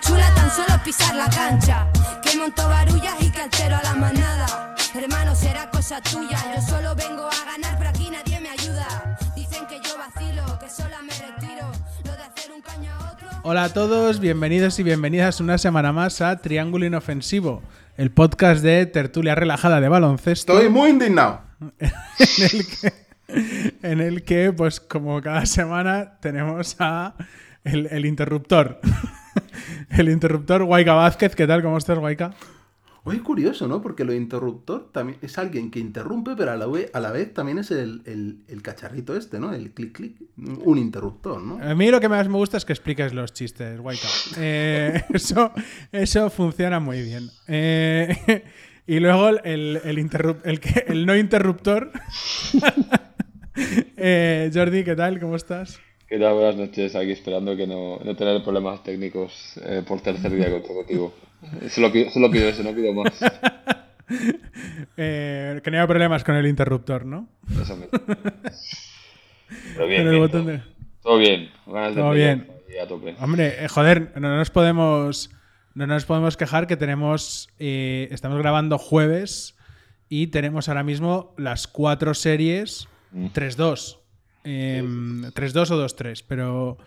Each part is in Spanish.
chula tan solo pisar la cancha. Que monto barullas y que altero a la manada. Hermano, será cosa tuya. Yo solo vengo a ganar, pero aquí nadie me ayuda. Dicen que yo vacilo, que sola me Hola a todos, bienvenidos y bienvenidas una semana más a Triángulo Inofensivo, el podcast de tertulia relajada de baloncesto. Estoy muy indignado. en el que, en el que, pues como cada semana, tenemos a el, el interruptor. el interruptor Waika Vázquez. ¿Qué tal? ¿Cómo estás, Waika? Oye, curioso, ¿no? Porque lo interruptor también es alguien que interrumpe, pero a la vez, a la vez también es el, el- el cacharrito este, ¿no? El clic clic. Un interruptor, ¿no? A mí lo que más me gusta es que expliques los chistes, Waika. Eh, eso, eso funciona muy bien. Eh, y luego el, el, interrup- el, que- el no interruptor. Eh, Jordi, ¿qué tal? ¿Cómo estás? ¿Qué tal? Buenas noches. Aquí esperando que no, no tener problemas técnicos eh, por tercer día consecutivo. Solo pido, solo pido eso, no pido más. Eh, que no haya problemas con el interruptor, ¿no? Eso mismo. Pero bien, Con el bien, botón todo, de- todo bien. Ganas de Todo playoff bien. a tope. Hombre, eh, joder, no nos podemos. No nos podemos quejar que tenemos. eh, estamos grabando jueves y tenemos ahora mismo las cuatro series Mm. 3-2. Em, 3-2 o 2-3, pero.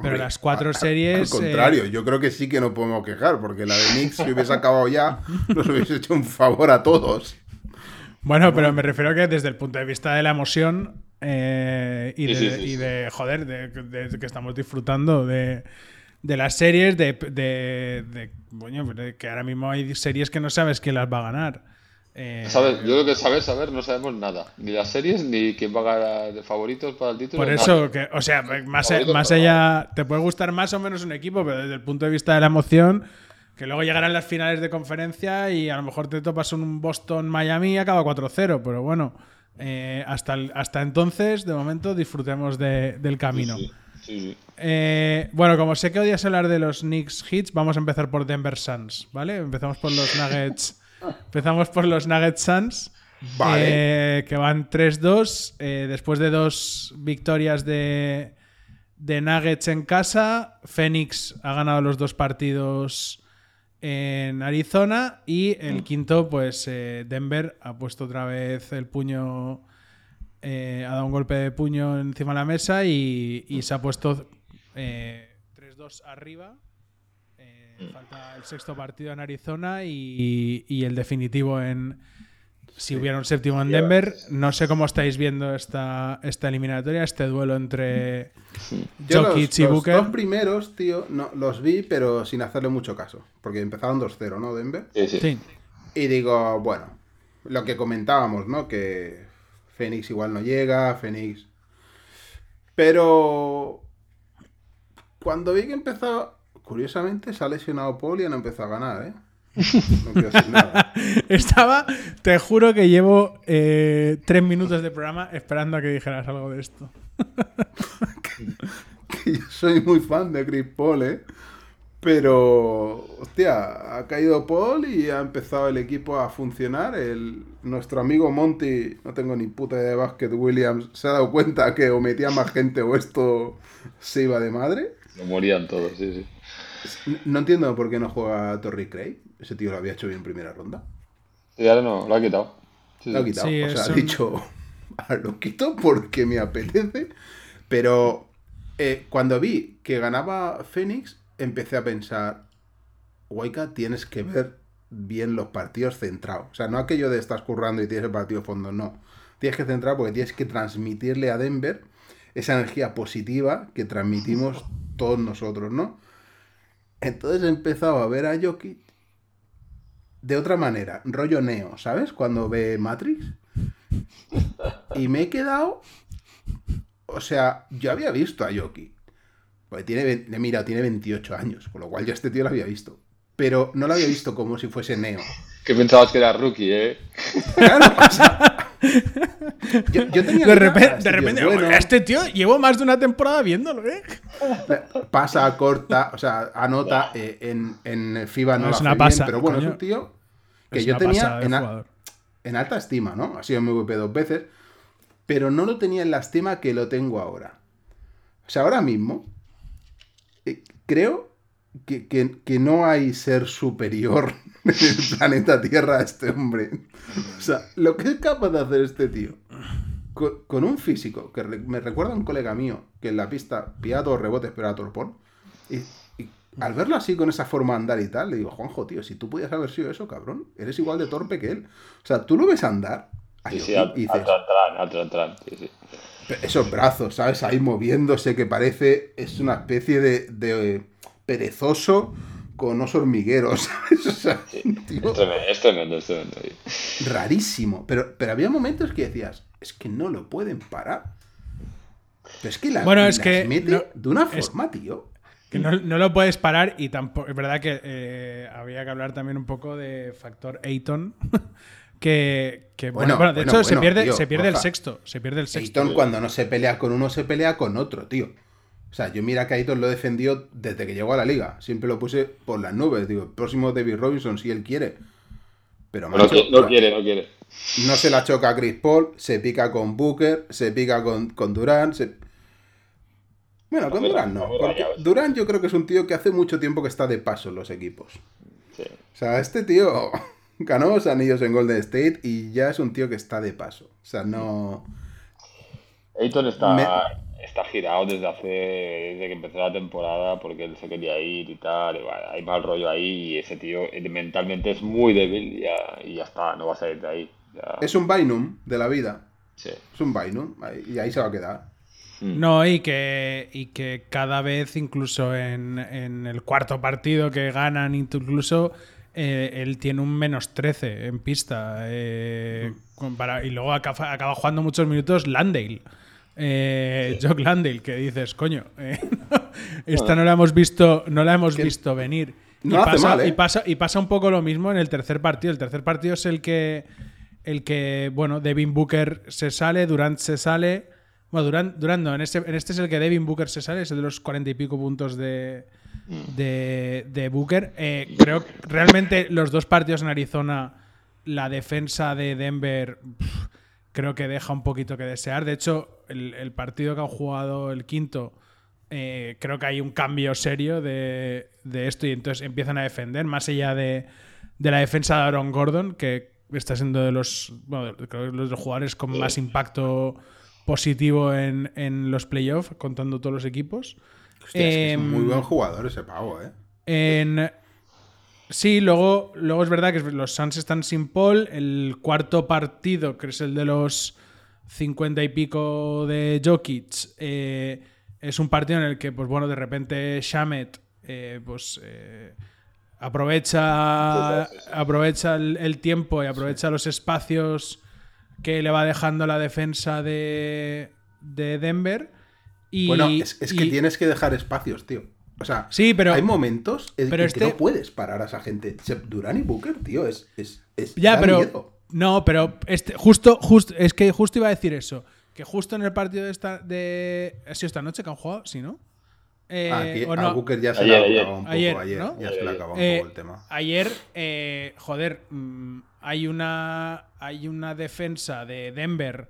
Pero las cuatro a- a- series. Al eh, contrario, yo creo que sí que no podemos quejar, porque la de Knicks, si hubiese acabado ya, nos hubiese hecho un favor a todos. Bueno, pero me refiero que desde el punto de vista de la emoción eh, y, de, Sí, sí, sí, y de, joder, de, de que estamos disfrutando de, de las series, de, de- de- coño, de que ahora mismo hay series que no sabes quién las va a ganar. Eh, ¿Sabes? Yo creo que saber, saber, no sabemos nada. Ni las series, ni quién va a ganar de favoritos para el título. por nada. eso, que, o sea, más, más allá, te puede gustar más o menos un equipo, pero desde el punto de vista de la emoción, que luego llegarán las finales de conferencia y a lo mejor te topas un Boston-Miami y acaba 4-0, pero bueno, eh, hasta, hasta entonces, de momento, disfrutemos de- del camino. Sí, sí, sí. Eh, bueno, como sé que odias hablar de los Knicks Hits, vamos a empezar por Denver Suns, ¿vale? Empezamos por los Nuggets. Empezamos por los Nuggets Suns. Vale. eh, que van 3-2. eh, después de dos victorias de, de Nuggets en casa, Phoenix ha ganado los dos partidos en Arizona. Y el quinto, pues eh, Denver ha puesto otra vez el puño. ha dado un golpe de puño encima de la mesa y, y se ha puesto eh, 3-2 arriba. Eh, falta el sexto partido en Arizona y, y el definitivo en. Si hubiera un séptimo en Denver, no sé cómo estáis viendo esta, esta eliminatoria, este duelo entre Jokic los, y los Booker. dos primeros, tío, no, los vi, pero sin hacerle mucho caso. Porque empezaron 2-0, ¿no, Denver? Sí, sí. Sí. Y digo, bueno, lo que comentábamos, ¿no? Que Fénix igual no llega, Fénix. Pero cuando vi que empezó, curiosamente se ha lesionado Paul y no empezó a ganar, ¿eh? No quiero decir nada. Estaba, te juro que llevo eh, tres minutos de programa esperando a que dijeras algo de esto. Que yo soy muy fan de Chris Paul, ¿eh? Pero, hostia, ha caído Paul y ha empezado el equipo a funcionar. El, nuestro amigo Monty, no tengo ni puta idea de básquet, Williams, se ha dado cuenta que o metía más gente o esto se iba de madre. Lo morían todos, sí, sí. No entiendo por qué no juega Torrey Craig. Ese tío lo había hecho bien en primera ronda. Sí, ahora no, lo ha quitado. Sí, Lo ha quitado. Sí, o sea, ha dicho, "Ah, lo quito porque me apetece. Pero eh, cuando vi que ganaba Phoenix, empecé a pensar, Waika, tienes que ver bien los partidos centrados. O sea, no aquello de estás currando y tienes el partido de fondo, no. Tienes que centrar porque tienes que transmitirle a Denver esa energía positiva que transmitimos todos nosotros, ¿no? Entonces he empezado a ver a Jokic de otra manera, rollo Neo, ¿sabes? Cuando ve Matrix. Y me he quedado. O sea, yo había visto a Jokic. Porque tiene, mira, tiene 28 años, con lo cual ya este tío lo había visto. Pero no lo había visto como si fuese Neo. Que pensabas que era rookie, ¿eh? Claro, o sea, yo, yo tenía De este de tío repente bueno. este tío llevo más de una temporada viéndolo, ¿eh? pasa, corta, o sea, anota eh, en, en FIBA no, No, la es una bien, pasa, pero bueno, coño. es un tío que yo tenía en, a- en alta estima, ¿no? Ha sido MVP dos veces, pero no lo tenía en la estima que lo tengo ahora. O sea, ahora mismo eh, creo que, que- que no hay ser superior en el planeta Tierra a este hombre. O sea, lo que es capaz de hacer este tío con, con un físico que re- me recuerda a un colega mío que en la pista pillaba todos rebotes pero era torpón. Y, y al verlo así con esa forma de andar y tal, le digo, Juanjo, tío, si tú pudieras haber sido eso, cabrón, eres igual de torpe que él. O sea, tú lo ves andar Sí, sí, al- Atlantran, sí, sí. esos brazos, ¿sabes? Ahí moviéndose que parece, es una especie de, de perezoso con osos hormigueros, ¿sabes? O sea, un tío Es tremendo, es tremendo, es tremendo. rarísimo. Pero, pero había momentos que decías, es que no lo pueden parar. Pero es que la, Bueno, es que mete no- de una es- forma, tío. Que no, no lo puedes parar y tampoco. Es verdad que eh, había que hablar también un poco de factor Ayton. Que, que, bueno, Bueno, bueno, de bueno, hecho se pierde, tío, se pierde el sexto. Se pierde el sexto. Ayton cuando no se pelea con uno, se pelea con otro, tío. O sea, yo mira que Ayton lo defendió desde que llegó a la liga. Siempre lo puse por las nubes. Digo, el próximo David Robinson si él quiere. Pero No, macho, no quiere, no quiere. no se la choca a Chris Paul, se pica con Booker, se pica con, con Durant. se- Bueno, con Durant ra- no. Porque. Durant yo creo que es un tío que hace mucho tiempo que está de paso en los equipos. Sí. O sea, este tío ganó los anillos en Golden State y ya es un tío que está de paso. O sea, no. Ayton está, Me- está girado desde hace desde que empezó la temporada porque él se quería ir y tal. y bueno, hay mal rollo ahí y ese tío eh, mentalmente es muy débil y ya, y ya está, no va a salir de ahí. Ya, Es un Bynum de la vida. sí. Es un Bynum. Y ahí se va a quedar. No, y que, y que cada vez, incluso en, en el cuarto partido que ganan, incluso eh, él tiene un menos 13 en pista. eh, para- y luego acaba, acaba jugando muchos minutos Landale. Eh, Jock Landale, que dices, coño, eh, esta no la hemos visto, no la hemos visto venir. no y, hace pasa, mal, ¿eh? y, pasa, y pasa un poco lo mismo en el tercer partido. El tercer partido es el que, el que bueno, Devin Booker se sale, Durant se sale. Bueno, Durant, Durant no, en este, en este es el que Devin Booker se sale, es el de los cuarenta y pico puntos de, de, de Booker. Eh, creo que realmente los dos partidos en Arizona, la defensa de Denver creo que deja un poquito que desear. De hecho, el, el partido que han jugado el quinto, eh, creo que hay un cambio serio de, de esto y entonces empiezan a defender, más allá de, de la defensa de Aaron Gordon, que está siendo de los, bueno, creo que los jugadores con más impacto positivo en, en los playoffs, contando todos los equipos. Hostia, es que es muy Em, buen jugador ese pavo, ¿eh? En... Sí, luego, luego es verdad que los Suns están sin Paul. El cuarto partido, que es el de los 50 y pico de Jokic, eh, es un partido en el que, pues bueno, de repente Shamet eh, pues, eh, aprovecha, aprovecha el, el tiempo y aprovecha los espacios que le va dejando la defensa de, de Denver. Y, Bueno, es, es que y- tienes que dejar espacios, tío. O sea, Sí, pero- hay momentos en pero que este- no puedes parar a esa gente. Durán y Booker, tío, es. es, es Ya, pero. miedo. No, pero este, justo, justo, es que justo iba a decir eso. Que justo en el partido de esta. De, ¿Ha sido esta noche que han jugado? Sí, ¿no? Eh, Ah, Aquí, ¿o a no? Booker ya se Ayer, le acabó un poco. Ayer, Ayer, ¿no? ya se le acabó un Eh, poco el tema. Ayer, eh, joder, mm, hay una, hay una defensa de Denver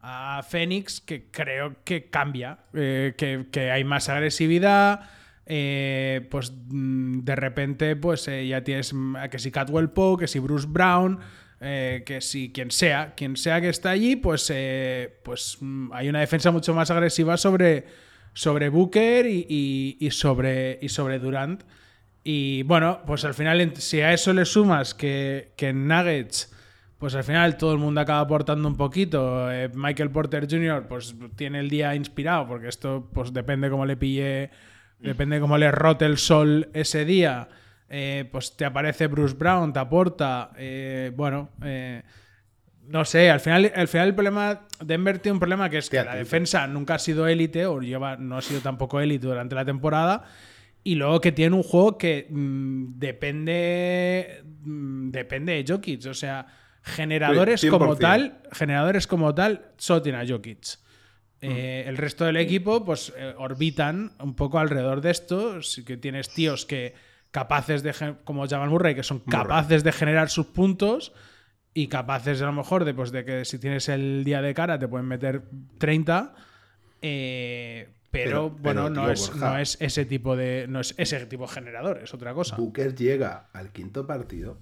a Phoenix que creo que cambia, eh, que, que hay más agresividad. eh, pues mm, de repente, pues eh, ya tienes que si Catwell Poe, que si Bruce Brown, eh, que si quien sea, quien sea que está allí, pues, eh, pues mm, hay una defensa mucho más agresiva sobre, sobre Booker y, y- y sobre, y sobre Durant. Y bueno, pues al final, si a eso le sumas que, que en Nuggets, pues al final todo el mundo acaba aportando un poquito. eh, Michael Porter Jr., pues tiene el día inspirado, porque esto, pues depende cómo le pille, depende cómo le rote el sol ese día. Eh, pues te aparece Bruce Brown, te aporta. eh, bueno, eh, no sé, al final, al final el problema. Denver tiene un problema que es que la defensa nunca ha sido élite, o lleva, no ha sido tampoco élite durante la temporada. Y luego que tiene un juego que mm, depende. mm, depende de Jokic. O sea, generadores Sí, como 100%. tal. Generadores como tal, solo tiene a Jokic. Eh, el resto del equipo, pues, eh, orbitan un poco alrededor de esto. Sí que tienes tíos que, capaces de, como Jamal Murray, que son capaces de generar sus puntos y capaces a lo mejor de, pues, de que si tienes el día de cara te pueden meter 30. eh, pero, Pero- bueno, pero, no, tío, es, Borja. no es ese tipo de. No es ese tipo de generador, es otra cosa. Booker llega al quinto partido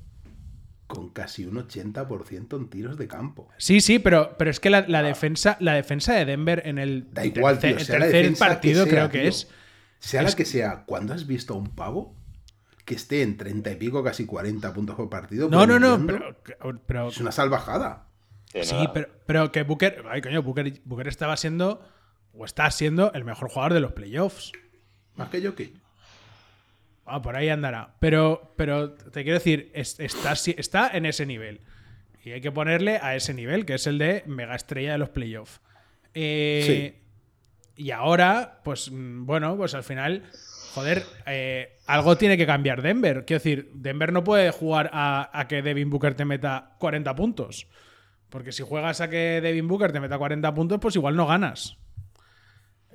con casi un 80% en tiros de campo. Sí, sí, pero, pero es que la, la defensa, la defensa de Denver en el Da igual, tercer, tío, que partido sea, creo que es. Sea es- la que sea, cuando has visto a un pavo que esté en 30 y pico, casi 40 puntos por partido? No, no, no, pero, pero- Es una salvajada. Sí, sí, pero, pero que Booker, ay coño, Booker, Booker estaba siendo o está siendo el mejor jugador de los playoffs. Más que yo que. Ah, por ahí andará. Pero, pero te quiero decir, es- está, está en ese nivel. Y hay que ponerle a ese nivel, que es el de mega estrella de los playoffs. Eh, Y ahora, pues mm, bueno, pues al final, joder, eh, algo tiene que cambiar Denver. Quiero decir, Denver no puede jugar a, a que Devin Booker te meta 40 puntos. Porque si juegas a que Devin Booker te meta 40 puntos, pues igual no ganas.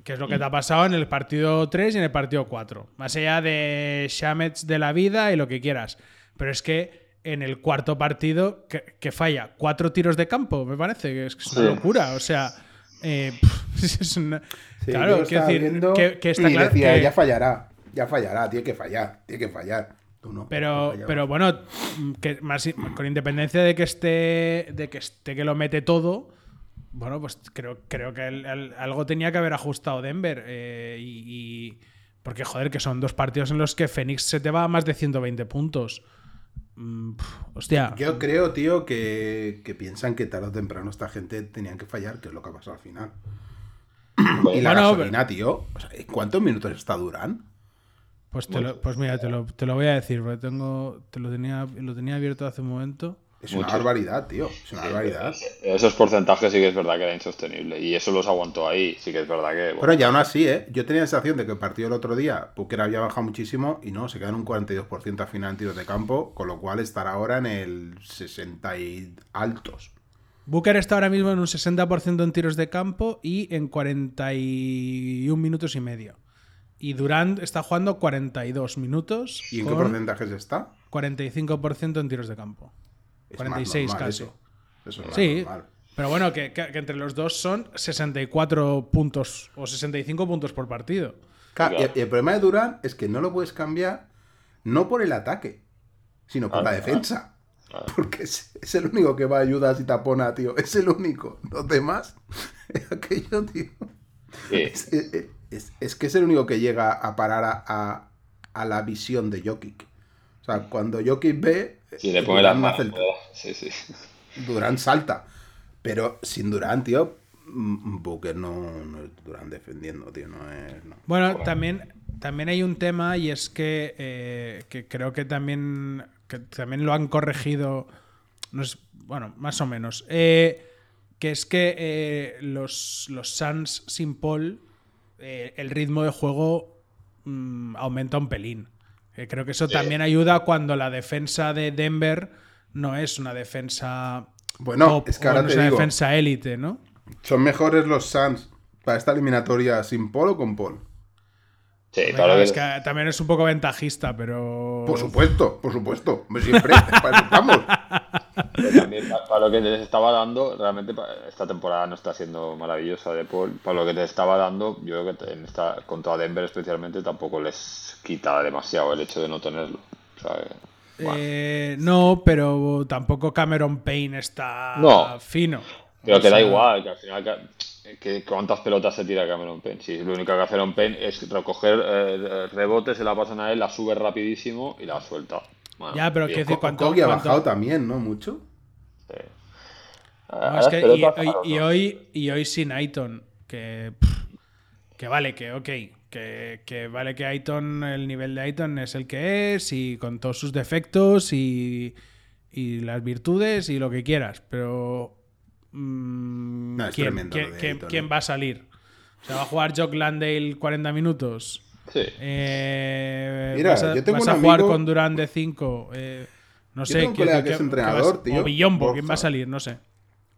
Que es lo que te ha pasado en el partido 3 y en el partido 4. Más allá de Shamets de la vida y lo que quieras. Pero es que en el cuarto partido, que, que falla cuatro tiros de campo, me parece, que es, que es una locura. O sea, eh, es una- Sí, claro, quiero decir, que, que está y claro decía, que- ya fallará, ya fallará, tiene que fallar, tiene que fallar. No. pero, pero bueno, que más, con independencia de que esté, de que esté que lo mete todo, bueno, pues creo, creo que el- el- algo tenía que haber ajustado Denver. eh, y, y- porque, joder, que son dos partidos en los que Phoenix se te va a más de 120 puntos. Mm, hostia. Yo creo, tío, que, que piensan que tarde o temprano esta gente tenían que fallar, que es lo que ha pasado al final. Y la Bueno, gasolina, tío. o sea, ¿Cuántos minutos está Durán? Pues, te lo- pues mira, te lo, te lo voy a decir, porque tengo, te lo tenía, lo tenía abierto hace un momento. Es una barbaridad, tío. Es una barbaridad. Esos porcentajes sí que es verdad que era insostenible. Y eso los aguantó ahí. Sí que es verdad que. bueno, Pero ya aún así, ¿eh? Yo tenía la sensación de que el partido el otro día, Booker había bajado muchísimo y no, se quedan un 42% al final en tiros de campo, con lo cual estará ahora en el 60 y altos. Booker está ahora mismo en un 60% en tiros de campo y en 41 minutos y medio. Y Durant está jugando 42 minutos ¿Y en qué porcentajes está? 45% en tiros de campo. Es más 46 normal casi. Eso, Eso es más Sí, normal. pero bueno, que, que- que entre los dos son 64 puntos o 65 puntos por partido. Claro, y- y el problema de Durán es que no lo puedes cambiar no por el ataque, sino por la defensa. claro. Porque es, es el único que va a ayudar si tapona, tío. Es el único. Los demás, es aquello, tío. sí. Es, es- es- es que es el único que llega a parar a, a- a la visión de Jokic. O sea, cuando Jokic ve, Sí, le pone las Durán manos. Sí, sí. Durán salta. Pero sin Durán, tío, Booker no, no es Durán defendiendo, tío. No es. no. Bueno, también, también hay un tema y es que, eh, que creo que también, que también lo han corregido, no es- bueno, más o menos, eh, que es que eh, los, los Suns sin Paul, eh, el ritmo de juego mm, aumenta un pelín. Eh, creo que eso también ayuda cuando la defensa de Denver no es una defensa Bueno, top es que o ahora no te es una digo. defensa élite, ¿no? ¿Son mejores los Suns para esta eliminatoria sin Paul o con Paul? Sí, que- es que también es un poco ventajista, pero... Por supuesto, por supuesto. Siempre, para eso estamos. También pa- para lo que les estaba dando, realmente esta temporada no está siendo maravillosa de Paul. Para lo que les estaba dando, yo creo que en esta, contra Denver especialmente tampoco les quita demasiado el hecho de no tenerlo. O sea, que, bueno. Eh, no, pero tampoco Cameron Payne está No. fino. Pero O que da sea, igual, que al final que, cuántas pelotas se tira Cameron Payne. Si lo único que hace Cameron Payne es recoger eh, rebotes, se la pasan a él, la sube rapidísimo y la suelta. Bueno, Ya, pero quiero decir, ¿cuánto- Kogi ha cuánto- bajado también, ¿no? Mucho. Sí. no, A es que- y, y dos. hoy, y hoy sin Aiton, que, pff, que vale, que ok, que, que vale que Aiton, el nivel de Aiton es el que es y con todos sus defectos y, y las virtudes y lo que quieras, pero mm, No, es ¿quién, tremendo quién- lo de quién- Ayton, quién eh. va a salir? O sea, va a jugar Jock Landale 40 minutos. Sí. Eh, Mira, vas a, yo tengo vas un a jugar amigo- con Durán de 5. no sé. tengo un quiero colega decir que es que- entrenador, vas- tío, O Billombo, Borja. ¿quién va a salir? No sé.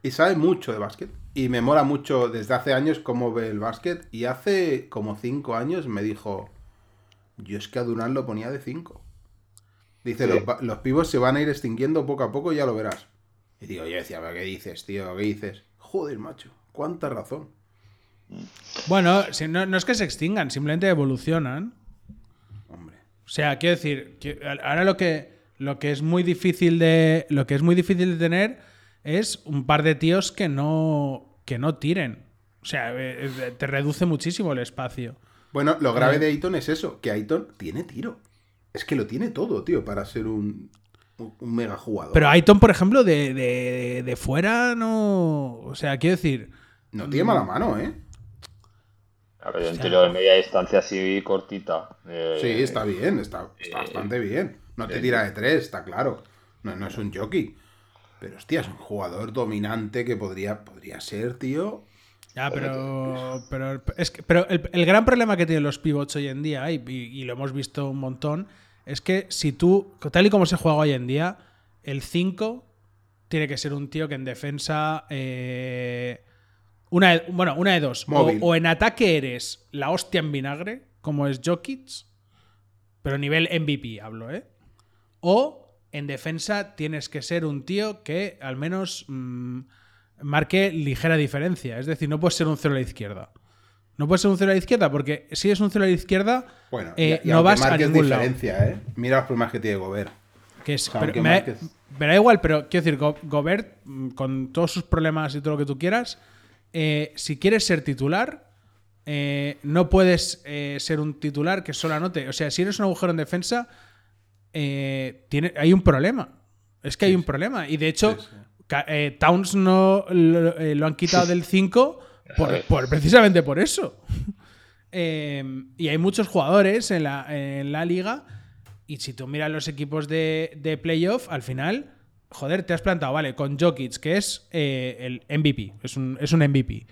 Y sabe mucho de básquet. Y me mola mucho desde hace años cómo ve el básquet. Y hace como cinco años me dijo: Yo es que a Durán lo ponía de 5. Dice, Sí. los, los pibos se van a ir extinguiendo poco a poco, ya lo verás. Y digo, yo decía, ¿pero ¿qué dices, tío? ¿Qué dices? Joder, macho, cuánta razón. Bueno, no, no es que se extingan, simplemente evolucionan. Hombre. O sea, quiero decir, que ahora lo que, lo que es muy difícil de. Lo que es muy difícil de tener es un par de tíos que no. que no tiren. O sea, eh, eh, te reduce muchísimo el espacio. Bueno, lo grave de Ayton es eso, que Ayton tiene tiro. Es que lo tiene todo, tío, para ser un, mega jugador. Pero Aiton, por ejemplo, de, de, de fuera no. O sea, quiero decir. no tiene mala mano, ¿eh? A ver, un tiro de media distancia así cortita. eh, Sí, está bien, está, está bastante bien. No te tira de tres, está claro. No, no es un jockey. Pero, hostia, es un jugador dominante que podría, podría ser, tío. Ya, pero. Pero, es que- pero el, el gran problema que tienen los pivots hoy en día, y, y- y lo hemos visto un montón, es que si tú, tal y como se juega hoy en día, el 5 tiene que ser un tío que en defensa. eh, una de- bueno, una de dos. O, en ataque eres la hostia en vinagre, como es Jokic, pero nivel MVP hablo, ¿eh? O en defensa tienes que ser un tío que al menos mm, marque ligera diferencia. Es decir, no puedes ser un cero a la izquierda. No puedes ser un cero a la izquierda porque si es un cero a la izquierda, Bueno, eh, y- y no vas a marques ningún lado. diferencia, ¿eh? Mira los problemas que tiene Gobert. Que es, O sea, pero me, da, marques- me da igual, pero quiero decir, Go- Gobert, mm, con todos sus problemas y todo lo que tú quieras, eh, si quieres ser titular, eh, no puedes eh, ser un titular que solo anote. O sea, si eres un agujero en defensa, tiene, hay un problema. Es que hay un problema. Y de hecho, Sí, sí. ca- Towns no lo, lo han quitado del 5 por, por- precisamente por eso. Y hay muchos jugadores en la, en la liga. Y si tú miras los equipos de, de playoff, al final, joder, te has plantado, vale, con Jokic, que es eh, el MVP, es un, es un MVP.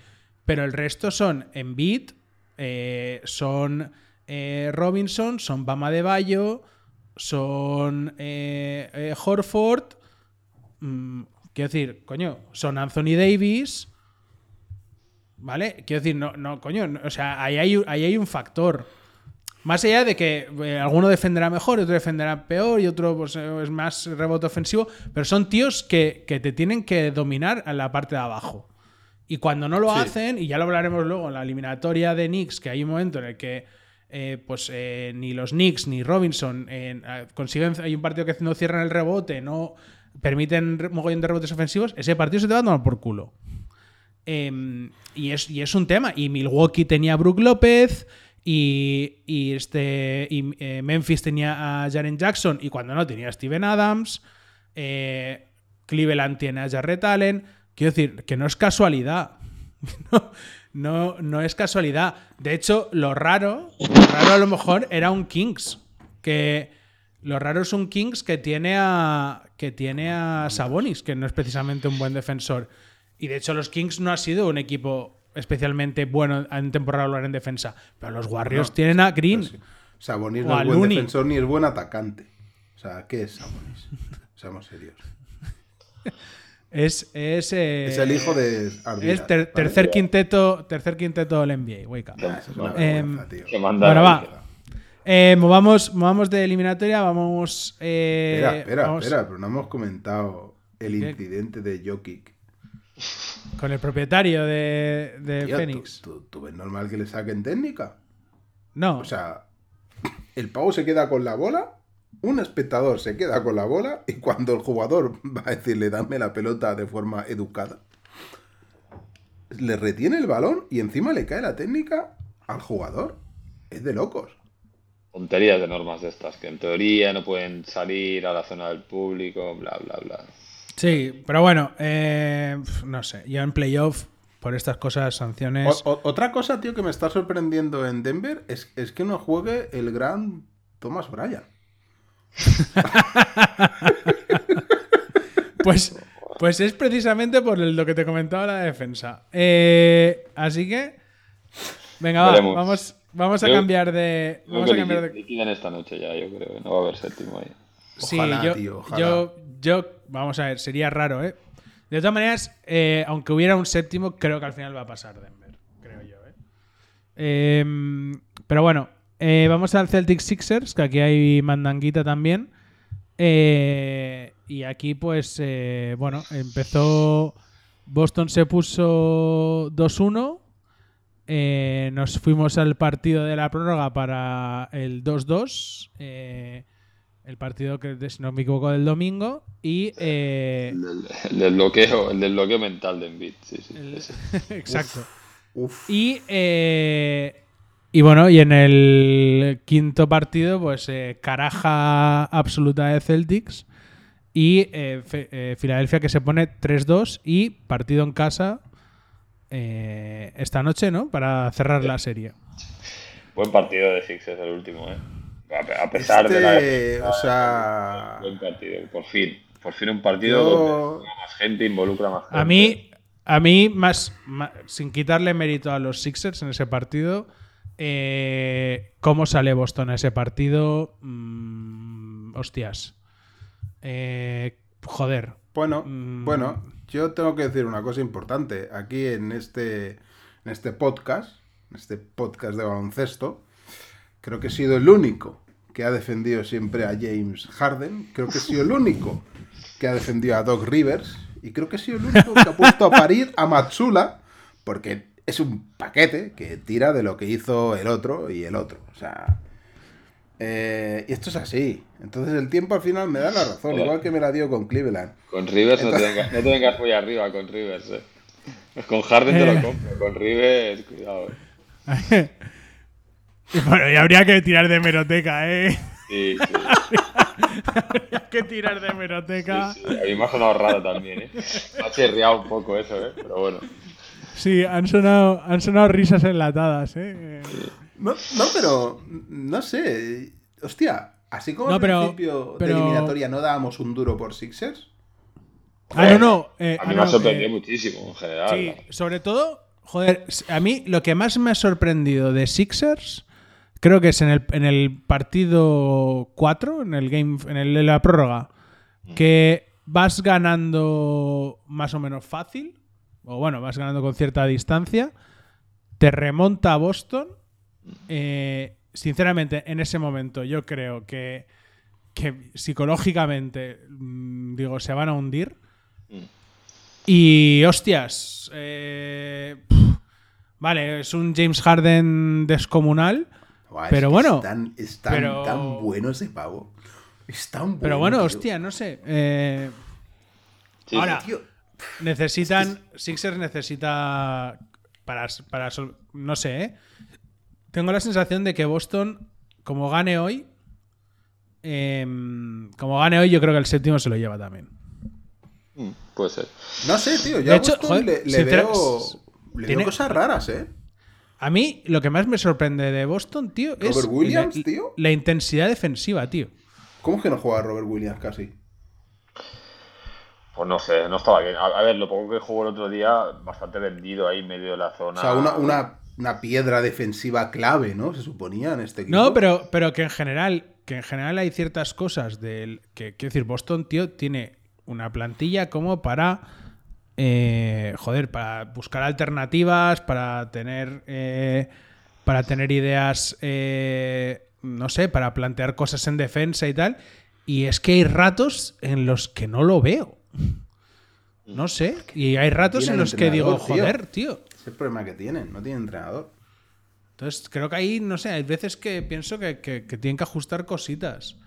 Pero el resto son Embiid, eh, son eh, Robinson, son Bama de Bayo, son eh, Horford. mm, quiero decir, coño, son Anthony Davis. ¿Vale? Quiero decir, no, no, coño, o sea, ahí hay, ahí hay un factor. Más allá de que eh, alguno defenderá mejor, otro defenderá peor y otro pues, eh, es más rebote ofensivo, pero son tíos que, que te tienen que dominar a la parte de abajo. Y cuando no lo Sí. hacen, y ya lo hablaremos luego en la eliminatoria de Knicks, que hay un momento en el que eh, pues eh, ni los Knicks ni Robinson eh, consiguen, hay un partido que no cierran el rebote, no permiten mogollón de rebotes ofensivos, ese partido se te va a tomar por culo. Em, y, es, y es un tema. Y Milwaukee tenía a Brook López. Y, y este, y, eh, Memphis tenía a Jaren Jackson. Y cuando no, tenía a Steven Adams. eh, Cleveland tiene a Jarrett Allen. Quiero decir, que no es casualidad. No, no, no es casualidad. De hecho, lo raro, lo raro a lo mejor era un Kings. Que lo raro es un Kings que tiene a. que tiene a Sabonis, que no es precisamente un buen defensor. Y de hecho, los Kings no ha sido un equipo especialmente bueno en temporada regular en defensa. Pero los Warriors No, tienen a Green. Sabonis O no es buen Looney. defensor ni es buen atacante. O sea, ¿qué es Sabonis? Seamos serios. Es, es, eh, Es el hijo de Ardila, Es ter- ¿vale? tercer quinteto, tercer quinteto del NBA. Wake up. Ah, Em, Bueno, la va. Eh, movamos, movamos de eliminatoria, vamos. eh, Espera, espera, vamos espera, pero no hemos comentado el ¿Qué? incidente de Jokic. Con el propietario de, de Tío, Phoenix. ¿tú, tú, tú ves normal que le saquen técnica? No, O sea, el pavo se queda con la bola, un espectador se queda con la bola y cuando el jugador va a decirle dame la pelota de forma educada, le retiene el balón y encima le cae la técnica al jugador. Es de locos. Tonterías de normas de estas, que en teoría no pueden salir a la zona del público, bla, bla, bla. Sí, pero bueno, eh, no sé. Yo en playoff, por estas cosas, sanciones. O- o- otra cosa, tío, que me está sorprendiendo en Denver es, es que no juegue el gran Thomas Bryan. Pues, pues es precisamente por lo que te comentaba la defensa. Eh, así que. Venga, va, vamos, vamos a Yo- cambiar de. Vamos a cambiar de. esta noche ya, yo creo. No va a haber séptimo ahí. Sí, Ojalá, yo, tío, ojalá. yo, yo- vamos a ver, sería raro, ¿eh? De todas maneras, eh, aunque hubiera un séptimo, creo que al final va a pasar Denver, creo yo, ¿eh? Em, pero bueno, eh, vamos al Celtic Sixers, que aquí hay mandanguita también. Eh, y aquí, pues, bueno, empezó. Boston se puso 2-1. eh, nos fuimos al partido de la prórroga para el 2-2. eh, el partido que, si no me equivoco, del domingo. Y. eh, El del, el del bloqueo, el del bloqueo mental de Embiid. Sí, sí. el- exacto. Uf. Y, eh, y bueno, y en el quinto partido, pues eh, caraja absoluta de Celtics y eh, Fe- eh, Filadelfia que se pone 3-2 y partido en casa eh, esta noche, ¿no? Para cerrar la serie. Buen partido de Sixers el último, ¿eh? A pe- A pesar de Este, la. o sea, Buen partido, por fin. Por fin un partido Yo- donde más gente, involucra más gente. A mí, a mí más, sin quitarle mérito a los Sixers en ese partido, eh, cómo sale Boston a ese partido, mm, hostias. Eh, joder. Bueno, Mm. bueno, yo tengo que decir una cosa importante. Aquí en este, en este podcast, en este podcast de baloncesto, creo que he sido el único que ha defendido siempre a James Harden. Creo que he sido el único que ha defendido a Doc Rivers. Y creo que he sido el único que ha puesto a parir a Matsula, porque es un paquete que tira de lo que hizo el otro y el otro. O sea. eh, y esto es así. Entonces el tiempo al final me da la razón, Hola. igual que me la dio con Cleveland. Con Rivers no te, vengas, no te vengas muy arriba con Rivers, eh. Con Harden te Eh. lo compro, con Rivers, cuidado. bueno, y habría que tirar de meroteca, ¿eh? Sí, sí, habría que tirar de meroteca. sí, sí. A mí me ha sonado raro también, eh. Me ha chirriado un poco eso, eh. Pero bueno. Sí, han sonado, han sonado risas enlatadas, ¿eh? No, no, pero no sé. Hostia, así como No, al pero- principio pero- de eliminatoria no dábamos un duro por Sixers. Ah, no, no. eh, A ah, mí me ha sorprendido eh, muchísimo en general. Sí, sobre todo, joder, a mí lo que más me ha sorprendido de Sixers, creo que es en el, en el partido 4, en el game, en, el, en la prórroga, que vas ganando más o menos fácil, o bueno, vas ganando con cierta distancia, te remonta a Boston. eh, sinceramente, en ese momento yo creo que, que psicológicamente, mm, digo, se van a hundir. Y hostias, eh, vale, es un James Harden descomunal, Es Pero que bueno, Es tan, es tan- pero- tan bueno ese pavo. Es tan bueno. pero bueno, tío. hostia, no sé. eh, Sí, ahora, Tío, necesitan, Sixers necesita para, para sol- no sé, ¿eh? Tengo la sensación de que Boston, como gane hoy, em, como gane hoy, yo creo que el séptimo se lo lleva también. Mm, Puede ser. no sé, tío. Yo De a hecho, Boston joder, le, le veo, le tiene- veo cosas raras, ¿eh? A mí lo que más me sorprende de Boston, tío, es Robert Williams, la, tío. la intensidad defensiva, tío. ¿Cómo es que no juega Robert Williams casi? Pues no sé, no estaba bien. A, a ver, lo poco que jugó el otro día, bastante vendido ahí en medio de la zona. O sea, una, una, una piedra defensiva clave, ¿no? Se suponía en este equipo. No, pero, pero que en general, que en general hay ciertas cosas del. que quiero decir, Boston, tío, tiene una plantilla como para. Eh, joder, para buscar alternativas, para tener. eh, para tener ideas. eh, no sé, para plantear cosas en defensa y tal. Y es que hay ratos en los que no lo veo. No sé. Y hay ratos en los que digo, joder, tío. Es el problema que tienen, no tienen entrenador. Entonces, creo que ahí, no sé, hay veces que pienso que, que- que tienen que ajustar cositas.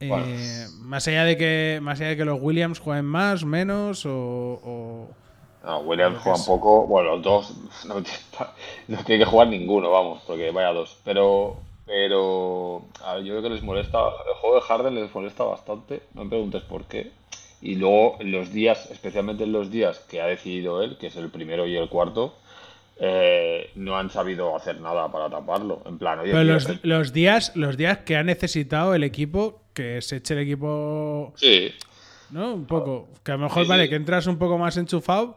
Eh, más allá de que más allá de que los Williams jueguen más, menos, o. o- No, Williams juega un poco. Bueno, los dos. No, tiene- no tiene que jugar ninguno, vamos, porque vaya dos. Pero. Pero. a ver, yo creo que les molesta. El juego de Harden les molesta bastante. No me preguntes por qué. Y luego, en los días, especialmente en los días que ha decidido él, que es el primero y el cuarto, eh, no han sabido hacer nada para taparlo. En plan, oye, Pero los, los días, los días que ha necesitado el equipo, que se eche el equipo, Sí, ¿no? Un poco. Que a lo mejor, Sí, vale, sí. que entras un poco más enchufado,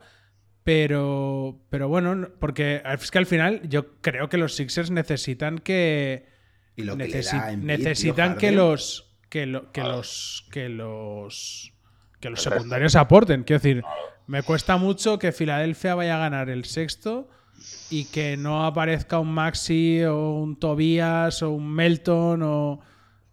pero. Pero bueno, no- porque es que al final yo creo que los Sixers necesitan que. Y lo que le necesi- da a Embiid, tío, necesitan que los que, lo- que Claro. los que los que los secundarios aporten quiero decir me cuesta mucho que Filadelfia vaya a ganar el sexto y que no aparezca un Maxi o un Tobias o un Melton o,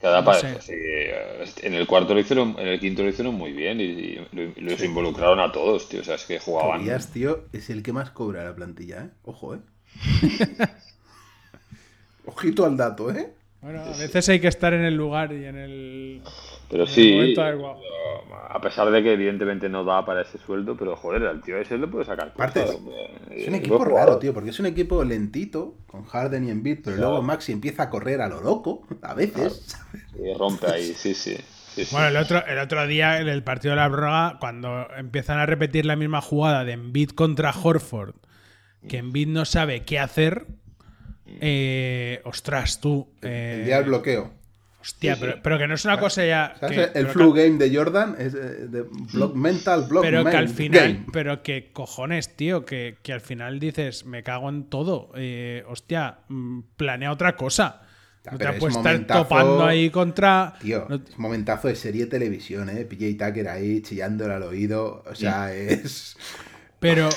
Cada No sí. Eh, En el cuarto lo hicieron, en el quinto lo hicieron muy bien y, y lo- los involucraron a todos, tío. O sea, es que jugaban. Tobías, tío, es el que más cobra la plantilla, ¿eh? Ojo, ¿eh? Ojito al dato, ¿eh? Bueno, a veces hay que estar en el lugar y en el, Pero en el sí, momento adecuado. a pesar de que evidentemente no da para ese sueldo, pero joder, al tío ese le puede sacar Aparte, es- un equipo raro, jugador. tío, porque es un equipo lentito, con Harden y Embiid, pero Claro. luego Maxi empieza a correr a lo loco, a veces. Y rompe ahí, sí, sí. sí, sí. Bueno, el otro, el otro día en el partido de la prórroga, cuando empiezan a repetir la misma jugada de Embiid contra Horford, que Embiid no sabe qué hacer, eh, ostras, tú. eh, El día del bloqueo. hostia, pero, pero que no es una cosa ya. El flu que- game de Jordan es eh, de block mental, block Pero que al final, game. pero que cojones, tío, que, que al final dices, me cago en todo. eh, hostia, mm, planea otra cosa. Ya, No te puedes estar topando ahí contra. Tío, no- es momentazo de serie de televisión, ¿eh? PJ Tucker ahí chillándole al oído. O sea, es. Pero,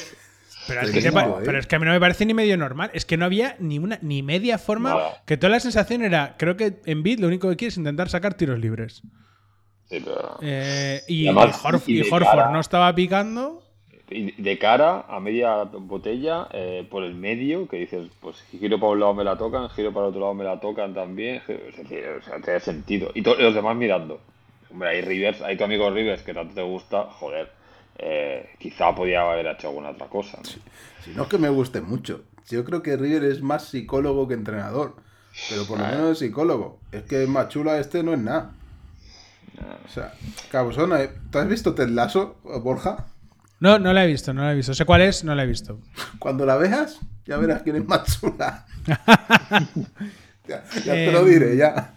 pero, es que, ¿eh? pero es que a mí no me parece ni medio normal. Es que no había ni una ni media forma. Que toda la sensación era, creo que en Bid lo único que quiere es intentar sacar tiros libres. Sí, pero- Eh, y, Y además, y Horf- y y de Horford cara- no estaba picando. Y de cara a media botella, eh, por el medio, que dices, pues si giro para un lado me la tocan, giro para otro lado me la tocan también. Es decir, o sea, tiene sentido. Y los demás mirando. Hombre, hay Rivers, hay tu amigo Rivers que tanto te gusta, joder. Eh, quizá podía haber hecho alguna otra cosa. ¿no? Si no es que me guste mucho. Yo creo que River es más psicólogo que entrenador. Pero por lo menos es psicólogo. Es que Machula este no es nada. O sea, cabosona, ¿eh? ¿tú has visto Ted Lasso, Borja? No, no la he visto, no la he visto. Sé cuál es, no la he visto. Cuando la veas, ya verás quién es Machula. ya ya te lo diré, ya.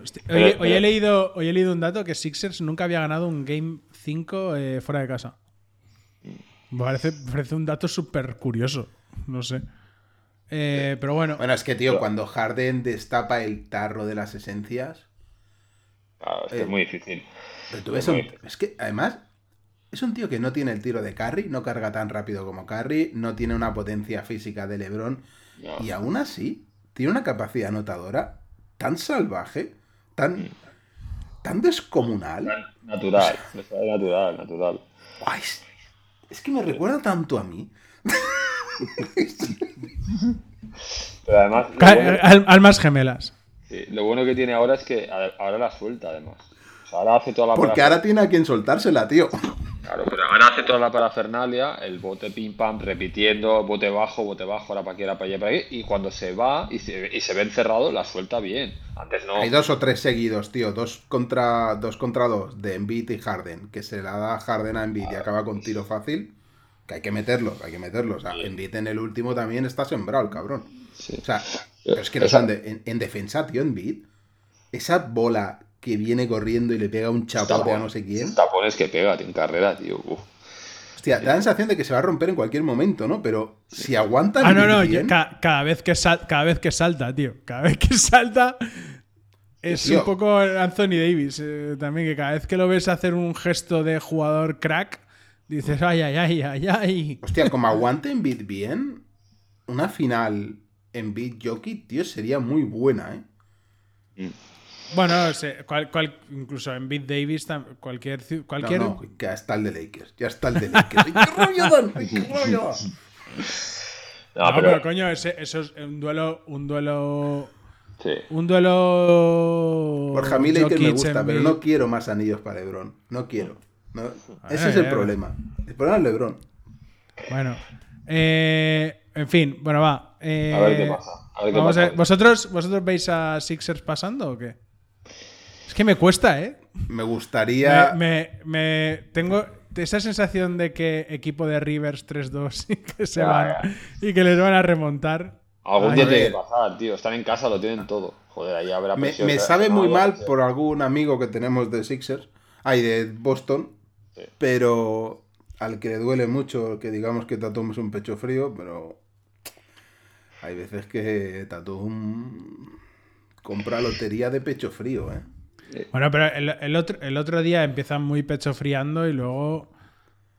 Hostia, Pero- Hoy, hoy he pero- leído, hoy he leído un dato que Sixers nunca había ganado un Game 5 eh, fuera de casa. Me parece, un dato súper curioso. No sé. Eh, pero bueno, Bueno, es que, tío, cuando Harden destapa el tarro de las esencias. Claro, es que Eh, es muy difícil. Pero tú ves Muy un- difícil. es que, además, es un tío que no tiene el tiro de Curry, no carga tan rápido como Curry, no tiene una potencia física de LeBron. No. Y aún así, tiene una capacidad anotadora tan salvaje, tan, tan descomunal. Natural, natural, natural. Es, es que me recuerda tanto a mí. Pero además, bueno, al- almas gemelas. sí, lo bueno que tiene ahora es que ahora la suelta, además. O sea, ahora hace toda la Porque ahora tiene a quien soltársela, tío. Claro, pero ahora hace toda la parafernalia, el bote pim pam, repitiendo, bote bajo, bote bajo, ahora para aquí, ahora para allá, para aquí, y cuando se va y se, y se ve encerrado, la suelta bien. Antes no. Hay dos o tres seguidos, tío. Dos contra dos, contra dos de Embiid y Harden. Que se la da Harden a Embiid y acaba con tiro fácil. Que hay que meterlo, hay que meterlo. O sea, Embiid en el último también está sembrado, el cabrón. Sí. O sea, pero es que no Esa- en, en defensa, tío, Embiid. Esa bola que viene corriendo y le pega un chapote a no sé quién. Tapones que pega, tiene carrera, tío. Uf. Hostia, da la sensación de que se va a romper en cualquier momento, ¿no? Pero si aguanta Ah, no, no, bien- yo- ca- cada, vez que sal- cada vez que salta, tío. Cada vez que salta. Es Tío. un poco Anthony Davis eh, también, que cada vez que lo ves hacer un gesto de jugador crack, dices, ay, ay, ay, ay, ay. Hostia, como aguante en beat bien, una final en beat Jockey, tío, sería muy buena, ¿eh? Bueno, sé, cual- cual- incluso en Beat Davis, cualquier, No, cualquier no, que ya está el de Lakers, ya está el de Lakers. ¡Ay, qué rollo dan! ¡Ay, qué rollo! No, No, pero, pero, coño, ese- eso es un duelo, un duelo, sí. un duelo. Borja, a mí Lakers me gusta, pero no quiero más anillos para LeBron. No quiero. No, ese ver, es el eh. problema. El problema es LeBron. Bueno, eh, en fin, bueno, va. eh, A ver qué pasa. A ver qué vamos pasa. a ver, ¿Vosotros, ¿Vosotros veis a Sixers pasando o qué? Es que me cuesta, ¿eh? Me gustaría. Me, me- me- tengo esa sensación de que equipo de Rivers 3-2 y que se Ya, van ya. y que les van a remontar. Algún Ay, día tiene que pasar, tío. Están en casa, lo tienen todo. Joder, ahí habrá Me, presión. me ¿sabes? sabe muy mal por algún amigo que tenemos de Sixers, ay, de Boston, Sí. pero al que le duele mucho que digamos que Tatum es un pecho frío, pero hay veces que Tatum compra lotería de pecho frío, ¿eh? Bueno, pero el, el otro, el otro día empiezan muy pecho friando y luego.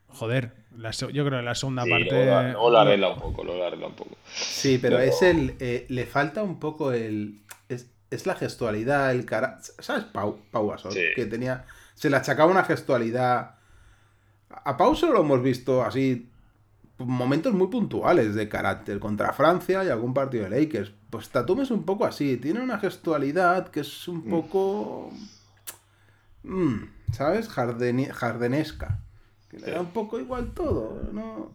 Joder, la yo creo que la segunda Sí, parte. luego, lo arregla un poco, luego lo arregla un poco. Sí, pero Pero- es el. eh, le falta un poco el. Es, es la gestualidad, el cara. ¿Sabes? Pau, Pau Gasol, Sí. que tenía. Se le achacaba una gestualidad. A Pau solo lo hemos visto así. Momentos muy puntuales de carácter contra Francia y algún partido de Lakers. Pues Tatum es un poco así. Tiene una gestualidad que es un poco. mm, ¿Sabes? Jardeni- jardenesca. Que le da un poco igual todo. ¿no?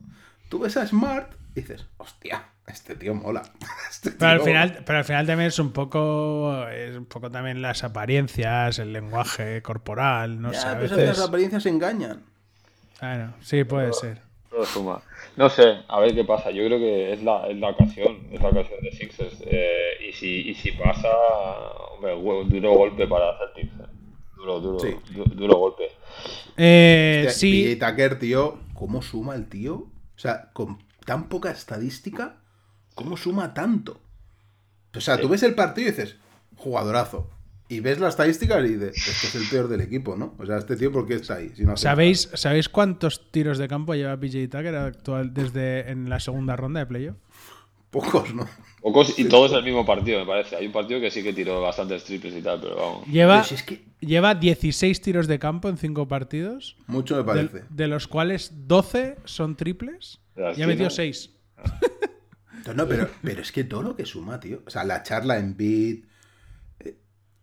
Tú ves a Smart y dices, hostia, este tío mola. Este Pero al final, pero al final también es un poco. Es un poco también las apariencias, el lenguaje corporal, no Ya, sé. A pero veces. las apariencias engañan. Bueno, sí, puede ser. Todo suma. No sé, a ver qué pasa. Yo creo que es la, es la ocasión, es la ocasión de Sixers. Eh, y, si, y si pasa, hombre, un duro golpe para Celtics. eh. Duro, duro, Sí. du- duro golpe. Eh, Hostia, sí, PJ Tucker, tío, ¿cómo suma el tío? O sea, con tan poca estadística, ¿cómo suma tanto? O sea, tú ves el partido y dices, jugadorazo. Y ves la estadística y dices, este es el peor del equipo, ¿no? O sea, este tío, ¿por qué está ahí? Si no hace ¿sabéis, ¿sabéis cuántos tiros de campo lleva PJ Tucker actual desde en la segunda ronda de playoff? Pocos, ¿no? Pocos y todos el mismo partido, me parece. Hay un partido que sí que tiró bastantes triples y tal, pero vamos. Lleva, Pero si es que lleva 16 tiros de campo en 5 partidos, mucho me parece. de los cuales 12 son triples y ha metido esquina. 6. No, no, pero, pero es que todo lo que suma, tío. O sea, la charla en beat.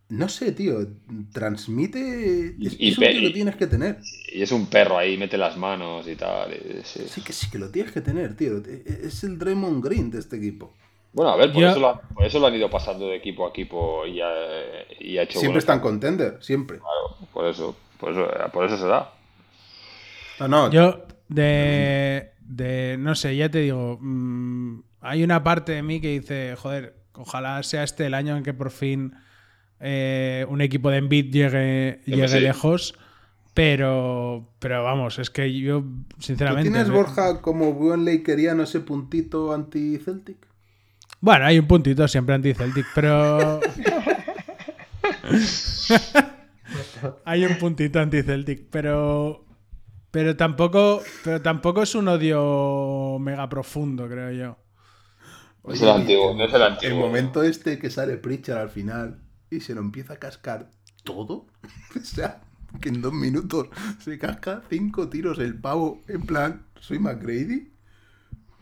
No sé, tío. Transmite. Es, Y- es un tío que tienes que tener. Y es un perro ahí, mete las manos y tal. y sí. Sí que sí que lo tienes que tener, tío. Es el Draymond Green de este equipo. Bueno, a ver, por, eso lo, han- por eso lo han ido pasando de equipo a equipo y ha, y ha hecho Siempre están contender, siempre. Claro, por eso, por eso, por eso se da. No, no. Yo, de, de. No sé, ya te digo. mm, hay una parte de mí que dice, joder, ojalá sea este el año en que por fin eh, un equipo de Embiid llegue, llegue sí. lejos. Pero, pero vamos, es que yo, ¿Tú sinceramente. tienes, Borja, como buen lakeriano ese puntito anti-Celtic? Bueno, hay un puntito siempre anti-Celtic, pero. hay un puntito anti-Celtic, pero. Pero tampoco, pero tampoco es un odio mega profundo, creo yo. Es el antiguo, no es el El antiguo. momento este que sale Pritchard al final y se lo empieza a cascar todo. o sea, que en dos minutos se casca cinco tiros el pavo. En plan, soy McGrady.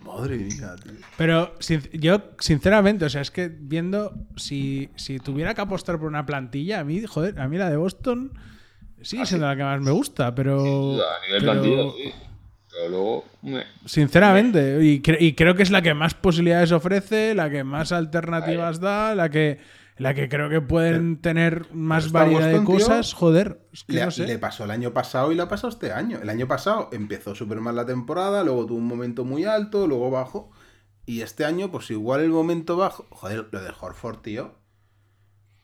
Madre mía, tío. Pero sin- yo, sinceramente, o sea, es que viendo, si, si tuviera que apostar por una plantilla, a mí, joder, a mí la de Boston sigue siendo la que más me gusta, pero. A nivel pero- plantilla, sí. Pero luego. Sinceramente, y, cre- y creo que es la que más posibilidades ofrece, la que más alternativas da, la que, la que creo que pueden tener más variedad de tío, cosas. Joder, es que Le, no sé. le pasó el año pasado y le ha pasado este año. El año pasado empezó súper mal la temporada, luego tuvo un momento muy alto, luego bajo. Y este año, pues igual el momento bajo. Joder, lo de Horford, tío.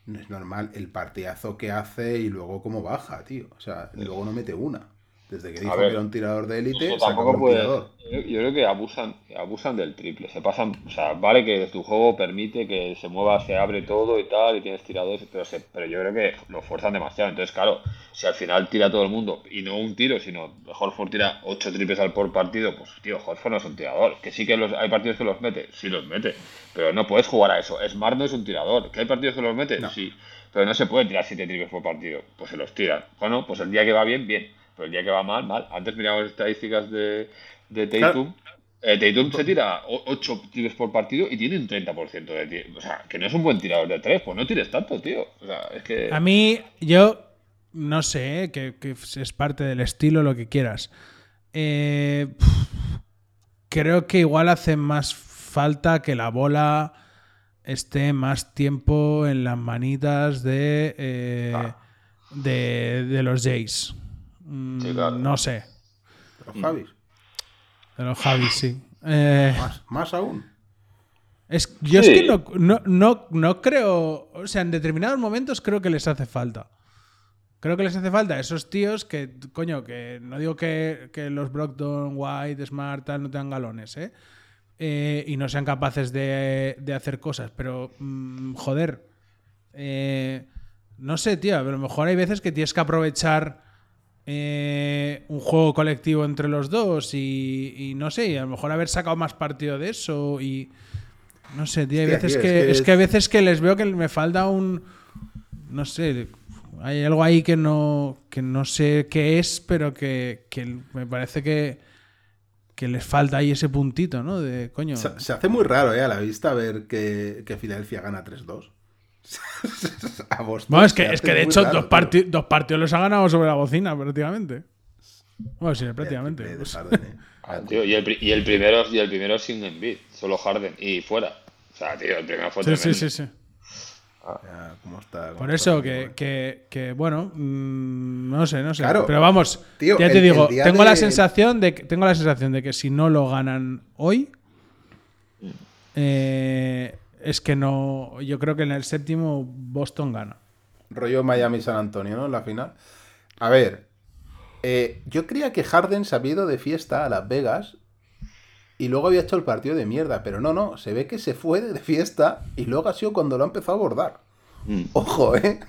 No es normal el partidazo que hace y luego cómo baja, tío. O sea, luego no mete una. Desde que dijo ver, que era un tirador de élite, tampoco puede. tirador. Yo, yo creo que abusan, abusan del triple. Se pasan, o sea, vale que tu juego permite que se mueva, se abre todo y tal, y tienes tiradores, pero, se- pero yo creo que lo fuerzan demasiado. Entonces, claro, si al final tira todo el mundo, y no un tiro, sino Horford tira 8 triples al por partido, pues tío, Horford no es un tirador. Que sí que los, hay partidos que los mete, sí los mete, pero no puedes jugar a eso. Smart no es un tirador. ¿Que hay partidos que los mete? Sí. Pero no se puede tirar 7 triples por partido. Pues se los tiran. Bueno, pues el día que va bien, bien. Pero el día que va mal, mal. Antes miramos estadísticas de, de Tatum. Eh, Tatum se tira 8 tiros por partido y tiene un 30% de tiro. O sea, que no es un buen tirador de 3. Pues no tires tanto, tío. O sea, es que. A mí, yo no sé, eh, que, que es parte del estilo, lo que quieras. Eh, creo que igual hace más falta que la bola esté más tiempo en las manitas de, eh, de, de los Jays. Mm, Sí, claro. No sé, Pero Javis, de los Javis, sí. Eh, más, más aún. es, yo Sí. es que no, no, no, no creo, o sea, en determinados momentos creo que les hace falta. Creo que les hace falta a esos tíos que, coño, que no digo que, que los Brockton, White, Smart, tal, no tengan galones, ¿eh? Eh, y no sean capaces de, de hacer cosas, pero, mm, joder, eh, no sé, tío, a lo mejor hay veces que tienes que aprovechar eh, un juego colectivo entre los dos y, y no sé, y a lo mejor haber sacado más partido de eso y... No sé, tío, hay Hostia, veces tío, que, es que es es- que hay veces que les veo que me falta un. No sé. Hay algo ahí que no, que no sé qué es, pero que, que me parece que, que les falta ahí ese puntito, ¿no? De coño. Se, se hace muy raro, ¿eh? A la vista ver que, que Filadelfia gana 3-2. A Boston Bueno, es que, es que de hecho raro, dos, parti- dos partidos los ha ganado sobre la bocina, prácticamente. Bueno, sí, prácticamente. Pues- Harden, ¿eh? Ah, tío, y, el, pri- y el primero y el primero sin Embiid, solo Harden y fuera. O sea, tío, el primero fue Sí, sí, tremendo. sí, sí. Ya, ¿cómo está? cómo Por está eso que, que, que, bueno, mm, no sé, no sé. Claro. Pero vamos, Tío, ya te el- digo, el día tengo la de- sensación de que tengo la sensación de que si no lo ganan hoy, eh, es que no. Yo creo que en el séptimo Boston gana. Rollo Miami-San Antonio, ¿no? En la final. A ver, eh, yo creía que Harden se había ido de fiesta a Las Vegas y luego había hecho el partido de mierda, pero no, no, se ve que se fue de fiesta y luego ha sido cuando lo ha empezado a abordar. Mm, Ojo, ¿eh?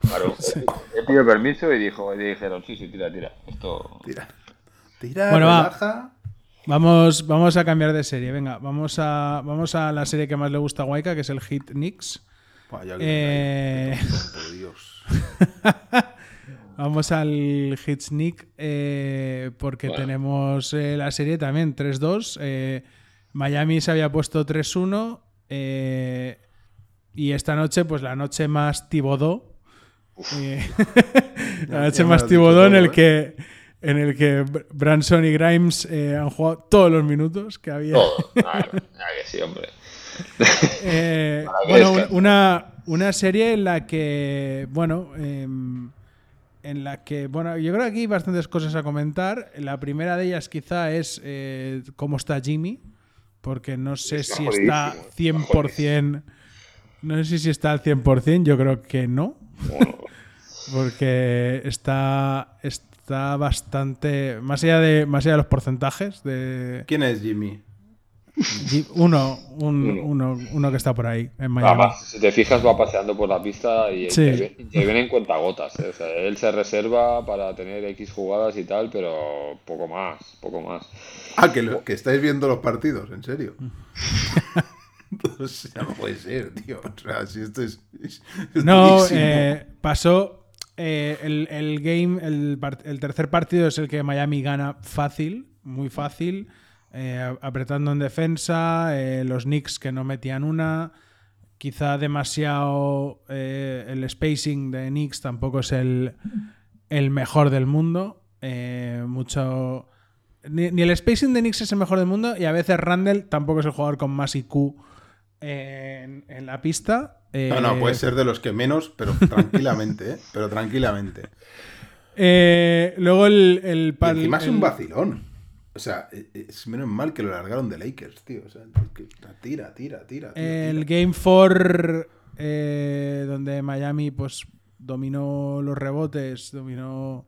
claro. He pedido permiso y dijo, y dijeron, sí, sí, tira, tira. Esto. Tira, tira, Bueno, va. Vamos, vamos a cambiar de serie. Venga, vamos a, vamos a la serie que más le gusta a Waika, que es el Hit Knicks. Buah, ya Eh, por Dios. Vamos al Hits Nick eh, porque Bueno. tenemos eh, la serie también 3-2. eh, Miami se había puesto 3-1 eh, y esta noche, pues la noche más Tibodó. eh, la noche ya más Tibodó en el ¿eh? que en el que Br- Branson y Grimes eh, han jugado todos los minutos que había. Todo. Claro, que sí, hombre. Eh, bueno, una, una serie en la que, bueno, em, en la que, bueno, yo creo que aquí hay bastantes cosas a comentar. La primera de ellas quizá es eh, cómo está Jimmy, porque no sé si está jodidísimo, está 100%, no sé si está al 100%, yo creo que no, Bueno, porque está, está bastante, más allá de, más allá de los porcentajes, de ¿Quién es Jimmy? Ji- uno, un- Uno. uno, uno que está por ahí, en Miami. Además, si te fijas, va paseando por la pista y Sí. interviene, interviene en cuentagotas. ¿eh? O sea, él se reserva para tener X jugadas y tal, pero poco más, poco más. Ah, que, lo- que estáis viendo los partidos, en serio. Pues ya no puede ser, tío. O sea, si esto es. No, eh, pasó. Eh, el, el game, el, el tercer partido es el que Miami gana fácil, muy fácil, eh, apretando en defensa, eh, los Knicks que no metían una, quizá demasiado el spacing de Knicks tampoco es el, el mejor del mundo, mucho... Ni, ni el spacing de Knicks es el mejor del mundo y a veces Randall tampoco es el jugador con más IQ en, en la pista. No, no, Eh, puede ser de los que menos, pero tranquilamente, ¿eh? Pero tranquilamente. Eh, luego el, el Y encima es un vacilón. O sea, e- es menos mal que lo largaron de Lakers, tío. O sea, tira, tira, tira. el tira. Game 4 eh, donde Miami pues dominó los rebotes, dominó...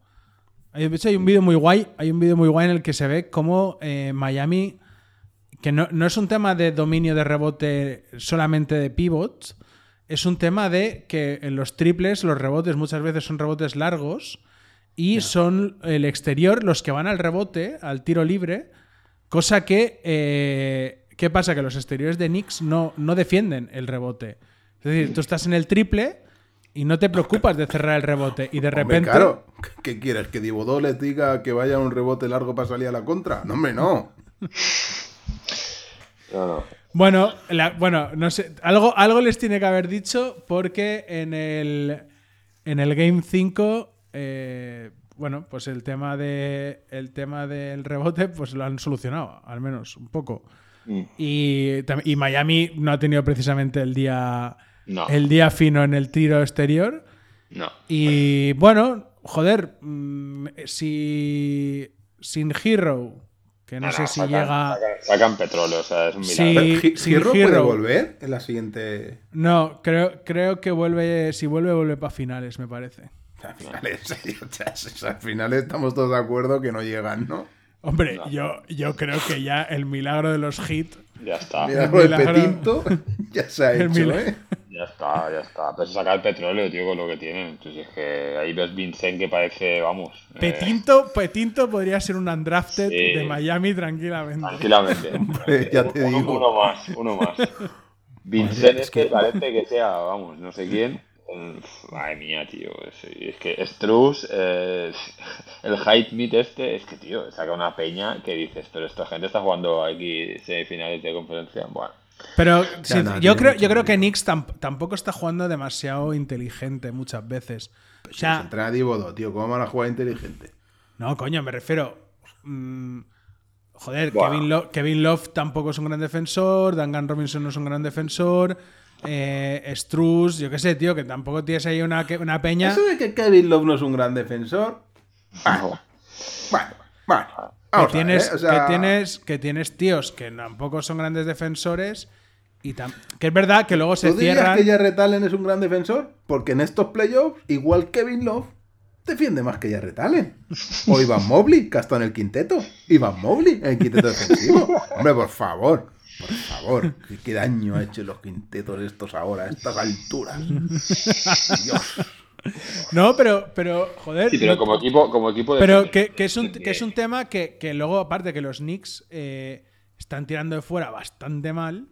Hay, de hecho, hay un vídeo muy guay, hay un vídeo muy guay en el que se ve cómo eh, Miami, que no, no es un tema de dominio de rebote solamente de pivots, es un tema de que en los triples los rebotes muchas veces son rebotes largos y son el exterior los que van al rebote, al tiro libre, cosa que... eh, ¿Qué pasa? Que los exteriores de Knicks no, no defienden el rebote. Es decir, tú estás en el triple y no te preocupas de cerrar el rebote y de Hombre, repente... claro. ¿Qué quieres? ¿Que Dibodó les diga que vaya un rebote largo para salir a la contra? No, hombre, no. No, no. Bueno, la- bueno, no sé, algo, algo les tiene que haber dicho porque en el, en el Game 5, eh, bueno, pues el tema, de, el tema del rebote pues lo han solucionado, al menos un poco. Mm. Y, y Miami no ha tenido precisamente el día, No. el día fino en el tiro exterior. No. Y bueno, joder, mm, si sin Hero, que no, No, sé no, si sacan, llega... sacan- sacan petróleo, o sea, es un milagro. Sin ¿Hierro puede volver en la siguiente. No, creo, creo que vuelve, si vuelve, vuelve para finales, me parece. Al final, al final estamos todos de acuerdo que no llegan, ¿no? Hombre, No. yo, yo creo que ya el milagro de los hits. Ya está. Mira, lo de milagro. Petinto ya se ha El hecho, milagro. ¿eh? Ya está. ya está. Pero se saca el petróleo, tío, con lo que tienen. Entonces es que ahí ves Vincent que parece, vamos. eh, Petinto, Petinto podría ser un undrafted Sí. de Miami tranquilamente. Tranquilamente. ya te uno, digo. uno más, uno más. Vincent es que parece que sea, vamos, no sé quién. Mm, Madre mía, tío. Es, es que Struz, eh, el hype meet este, es que, tío, saca una peña que dices, pero esta gente está jugando aquí semifinales de conferencia. Bueno, Pero sí, no, yo, creo, yo creo que mérito. Knicks tam- tampoco está jugando demasiado inteligente muchas veces. O Si sea, se entrena Divodo, tío, ¿cómo van a jugar inteligente? no, coño, me refiero. mm, joder. Kevin, Lo- Kevin Love tampoco es un gran defensor. Duncan Robinson no es un gran defensor. Eh, Struz, yo qué sé, tío, que tampoco tienes ahí una, una peña. Eso de que Kevin Love no es un gran defensor. Bueno, bueno, bueno. Que Vamos tienes, ¿eh? O sea, que tienes que tienes tíos que tampoco son grandes defensores y que es verdad que luego se ¿Tú dirías cierran que Jarrett Allen es un gran defensor? Porque en estos playoffs, igual Kevin Love defiende más que Jarrett Allen. O Ivan Mobley, que ha estado en el quinteto. Ivan Mobley en el quinteto defensivo. Hombre, por favor. Por favor. ¿Qué, qué daño ha hecho los quintetos estos ahora, a estas alturas? Dios. No pero pero joder sí, pero no- como equipo, como equipo de pero que, que es un que es un tema que, que luego aparte que los Knicks eh, están tirando de fuera bastante mal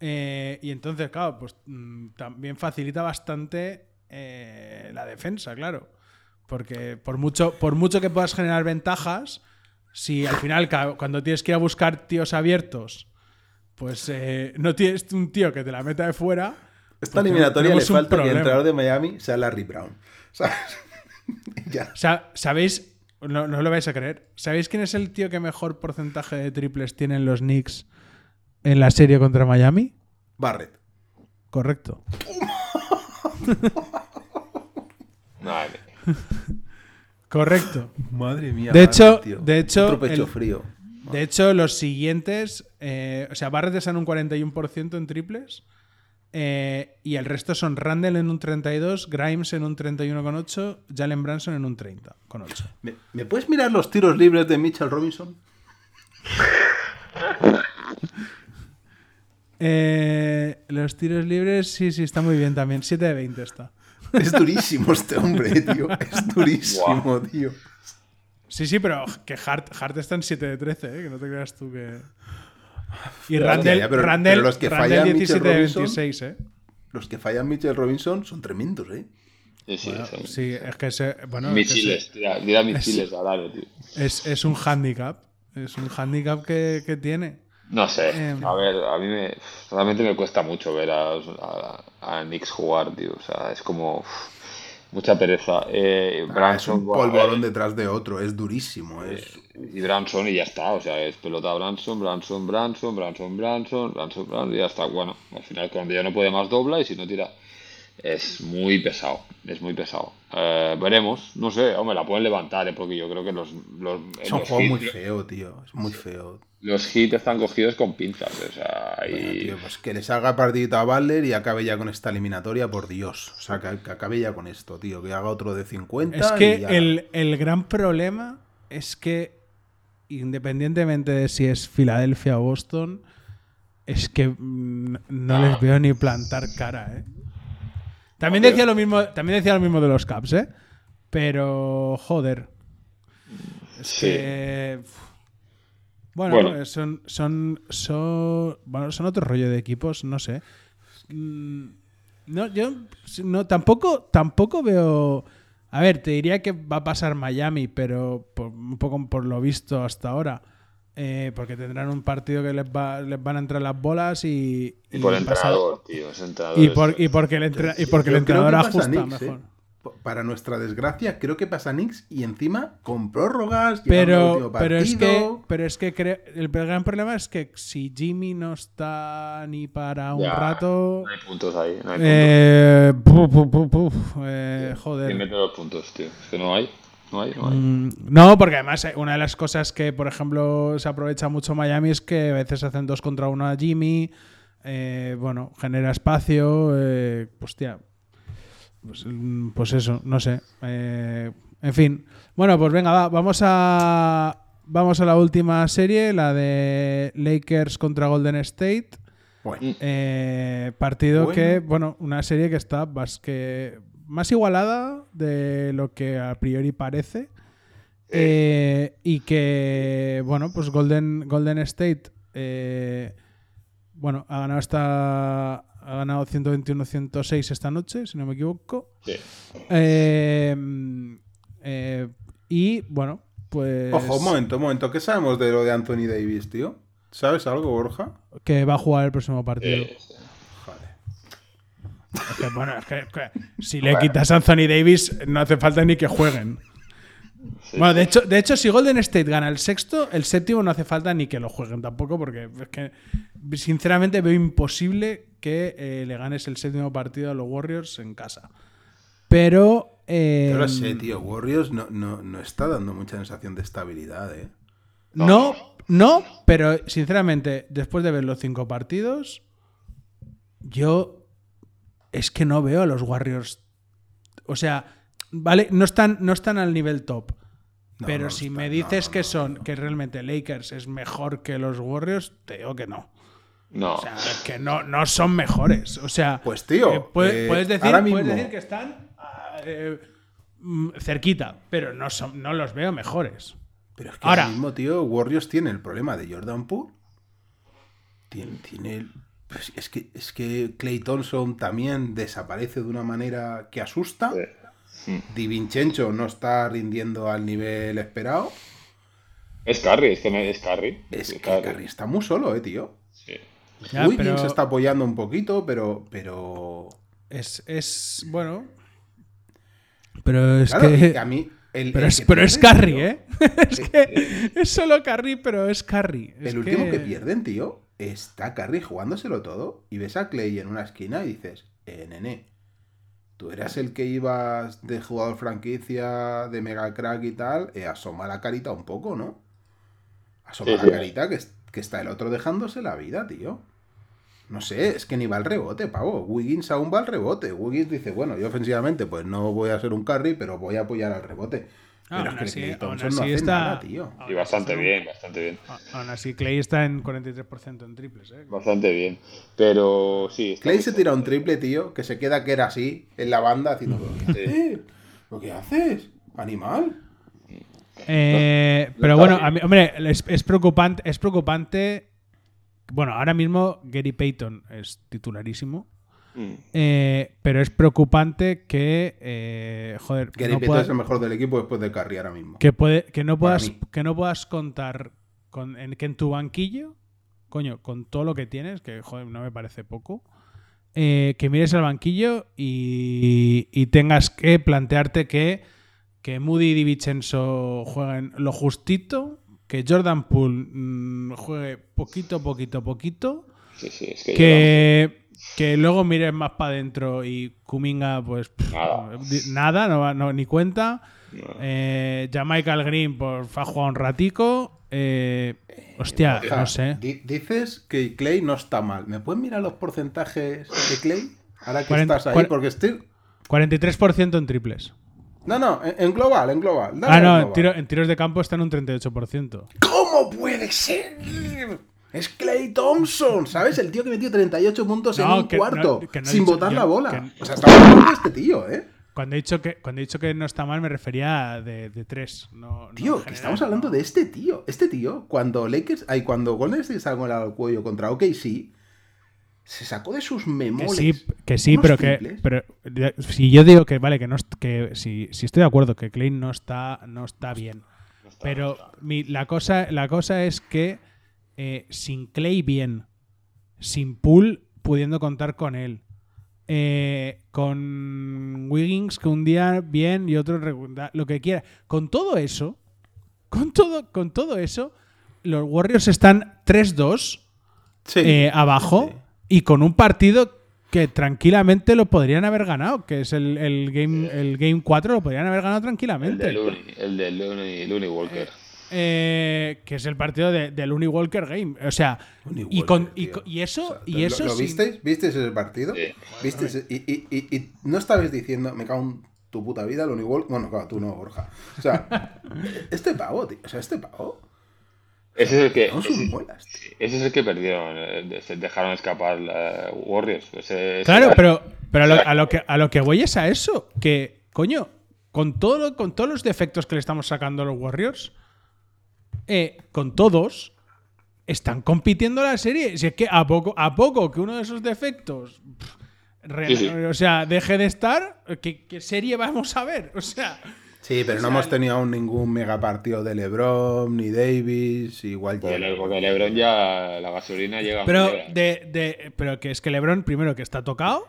eh, y entonces claro pues mm, también facilita bastante eh, la defensa claro. Porque por mucho por mucho que puedas generar ventajas si al final cuando tienes que ir a buscar tíos abiertos pues no tienes un tío que te la meta de fuera Esta eliminatoria le falta que el entrenador de Miami sea Larry Brown. ¿Sabes? ya. ¿sabéis? No, no lo vais a creer. ¿Sabéis quién es el tío que mejor porcentaje de triples tienen los Knicks en la serie contra Miami? Barrett. Correcto. Vale. Correcto. Madre mía. De Barrett, hecho- tío. de hecho, Otro pecho el- frío. De hecho, los siguientes. eh, o sea, Barrett está en un 41% en triples. Eh, y el resto son Randall en un 32, Grimes en un 31,8, Jalen Branson en un 30,8. ¿Me, me puedes mirar los tiros libres de Mitchell Robinson? Eh, los tiros libres, sí, sí, está muy bien también. 7 de 20 está. Es durísimo este hombre, tío. Es durísimo, tío. Sí, sí, pero que Hart, Hart está en 7 de 13, ¿eh? que no te creas tú que. Y Randall, ya, pero- Randall- pero los que Randall fallan 17 de Mitchell Robinson- 26, ¿eh? Los que fallan Mitchell Robinson son tremendos, ¿eh? Sí, sí, sí. Sí, es que se. Bueno, es, que Misiles, tira, tira misiles tío. es, es un handicap. Es un handicap que, que tiene. No sé, Eh, a ver, a mí me, realmente me cuesta mucho ver a, a, a Knicks jugar, tío. O sea, es como uf, mucha pereza. Eh, Ah, es Branson, un bueno, a polvorón ver, detrás de otro, es durísimo. Es... y Branson y ya está. O sea, es pelota Branson, Branson, Branson, Branson, Branson, Branson, Branson, y ya está. Bueno, al final cuando ya no puede más dobla y si no tira. Es muy pesado, es muy pesado. Eh, veremos, no sé, hombre, la pueden levantar, eh, porque yo creo que los, los, Es un los juego muy feo, tío. Es muy feo. los hits están cogidos con pinzas. O sea, Bueno, y... tío, pues que le salga partidito a Butler y acabe ya con esta eliminatoria, por Dios. O sea, que, que acabe ya con esto, tío. Que haga otro de 50. Es y que ya. el, el gran problema es que, independientemente de si es Filadelfia o Boston, es que mm, no les veo ni plantar cara, ¿eh? También decía lo mismo, también decía lo mismo de los Caps, ¿eh? Pero, joder. Es Sí. que. Bueno, Bueno. son, son, son, bueno, son otro rollo de equipos, no sé. Mm, No, yo no, tampoco, tampoco veo. A ver, te diría que va a pasar Miami, pero por- un poco por lo visto hasta ahora. eh, porque tendrán un partido que les, va- les van a entrar las bolas y. Y por el entrenador, tío. Ese entrenador y, es- por- y porque el, y porque entrenador ajusta Knicks, ¿eh? mejor. Para nuestra desgracia, creo que pasa Knicks y encima con prórrogas. Pero, pero es que, pero es que creo- el gran problema es que si Jimmy no está ni para un Ya, rato. No hay puntos ahí. No hay eh, puf, puf, puf, puf, eh, puntos. joder. ¿Quién mete los puntos, tío? Es que no hay. No hay, no hay. Mm, No, porque además eh, una de las cosas que, por ejemplo, se aprovecha mucho Miami es que a veces hacen dos contra uno a Jimmy. eh, bueno, genera espacio. Eh, hostia. Pues, mm, pues eso, no sé. Eh, en fin. Bueno, pues venga, va, vamos a. Vamos a la última serie, la de Lakers contra Golden State. Bueno, Eh, partido Bueno. que, bueno, una serie que está más, que, más igualada de lo que a priori parece. Eh, y que, bueno, pues Golden, Golden State, eh, bueno, ha ganado esta, ha ganado 121-106 esta noche, si no me equivoco. Sí. Eh, eh, y, bueno, pues... ojo, un momento, un momento. ¿Qué sabemos de lo de Anthony Davis, tío? ¿Sabes algo, Borja? Que va a jugar el próximo partido. Eh, Joder. Es que, bueno, es que, que si le quitas a Anthony Davis, no hace falta ni que jueguen. Bueno, de hecho, de hecho, si Golden State gana el sexto, el séptimo no hace falta ni que lo jueguen tampoco, porque es que sinceramente veo imposible que eh, le ganes el séptimo partido a los Warriors en casa. Pero. eh, Yo lo sé, tío. Warriors no, no, no está dando mucha sensación de estabilidad, ¿eh? No, no, pero sinceramente, después de ver los cinco partidos, yo es que no veo a los Warriors. O sea, vale, no están, no están al nivel top. No, pero no si me dices que son, que realmente Lakers es mejor que los Warriors, te digo que no. No. O sea, que no, no son mejores. O sea, Pues, tío, eh, puedes, eh, puedes decir, ahora puedes mismo- decir que están ah, eh, mm, cerquita, pero no, son, no los veo mejores. Pero es que Ahora- mismo, tío, Warriors tiene el problema de Jordan Poole. Tiene, tiene pues es que es que Clay Thompson también desaparece de una manera que asusta. Di Vincenzo no está rindiendo al nivel esperado. Es Curry, es que no es Curry. Es que Curry está muy solo, eh, tío. Ya, Wiggins pero- se está apoyando un poquito, pero pero Es, es bueno. Pero es claro, que. a mí el, pero el es, que pero es Carry, ¿eh? es que es solo Carry, pero es Carry. Es El último que pierden, tío, está Curry jugándoselo todo y ves a Clay en una esquina y dices, eh, nene, tú eras el que ibas de jugador franquicia, de mega crack y tal, eh, asoma la carita un poco, ¿no? Asoma Sí, la sí. carita que, que está el otro dejándose la vida, tío. No sé, es que ni va al rebote, pavo. Wiggins aún va al rebote. Wiggins dice, bueno, yo ofensivamente pues no voy a ser un carry, pero voy a apoyar al rebote. Ah, Pero aún es que así- Thompson así no hace está- nada, tío. Y bastante bien, bastante bien. Aún así, Clay está en 43% en triples, ¿eh? Bastante bien. Pero sí. está Clay se tira un triple, tío, que se queda que era así, en la banda, haciendo. ¿Pero qué Sí. haces? ¿Animal? Eh, No pero bueno, bien. a mí- hombre, es, es preocupante. Es preocupante. Bueno, ahora mismo Gary Payton es titularísimo. Mm. eh, pero es preocupante que. eh, joder, Gary no Payton pueda- es el mejor del equipo después de Curry ahora mismo. que, puede, que, no puedas, que no puedas contar con, en, que en tu banquillo, coño, con todo lo que tienes, que joder, no me parece poco, eh, que mires el banquillo y, y tengas que plantearte que, que Moody y Di Vincenzo jueguen lo justito, que Jordan Poole mm, juegue poquito, poquito, poquito, Sí, sí, es que. que, que luego mires más para adentro y Kuminga, pues pff, Nada. nada, no, va- no- ni cuenta. No. Eh, Michael Green pues, ha jugado un ratico. Eh, hostia, no sé. di- dices que Clay no está mal. ¿Me puedes mirar los porcentajes de Clay? Ahora que estás ahí, porque estoy. 43% en triples. No, no, en, global, en global. Dale Ah, no, en, global. tiro- en tiros de campo está en un 38%. ¿Cómo puede ser? Es Clay Thompson, ¿sabes? El tío que metió 38 puntos en un que cuarto, no- que no he sin botar yo- la bola. que- O sea, estamos hablando de este tío, ¿eh? Cuando he dicho que, cuando he dicho que no está mal, me refería a de, de 3. No, no Tío, que estamos hablando no. de este tío. Este tío, cuando Lakers, ay, cuando Golden State sacó el al cuello contra OKC, se sacó de sus Que sí, que sí, pero que. Pero si yo digo que, vale, que no. Que si, si estoy de acuerdo que Klein no está, no está bien. Pero mi- la, cosa, la cosa es que eh, sin Clay bien, sin Pool pudiendo contar con él, eh, con Wiggins que un día bien y otro lo que quiera, con todo eso, con todo, con todo eso, los Warriors están 3-2 Sí. eh, abajo Sí. Y con un partido que tranquilamente lo podrían haber ganado, que es el, el game el game 4 lo podrían haber ganado El tranquilamente. de Looney, el de Looney, Looney Walker. Eh, que es el partido de- del Looney Walker Game. O sea, y, con, y, eso, O sea, y ¿lo- eso ¿Lo, sin- visteis? ¿Visteis ese partido? Sí. ¿Visteis? Y, y- y- y no estabas diciendo, me cago en tu puta vida, lo igual. Bueno, claro, tú no, Borja. O sea, este pavo, tío. O sea, este pavo. Ese es el que. Ese, ese es el que perdieron. de- se dejaron escapar eh, Warriors. Ese- ese Claro, era- pero, pero a, lo, era- a lo que, a lo que voy es a eso. Que, coño, con, todo, con todos los defectos que le estamos sacando a los Warriors, eh, con todos, están compitiendo la serie. Si es que a poco, a poco que uno de esos defectos, pff, re- Sí, sí. o sea, deje de estar, ¿qué, qué serie vamos a ver? O sea, Sí, pero no hemos tenido aún ningún mega partido de LeBron ni Davis, igual llega. Le- porque LeBron ya la gasolina llega. pero, de, de- pero que es que LeBron, primero que está tocado.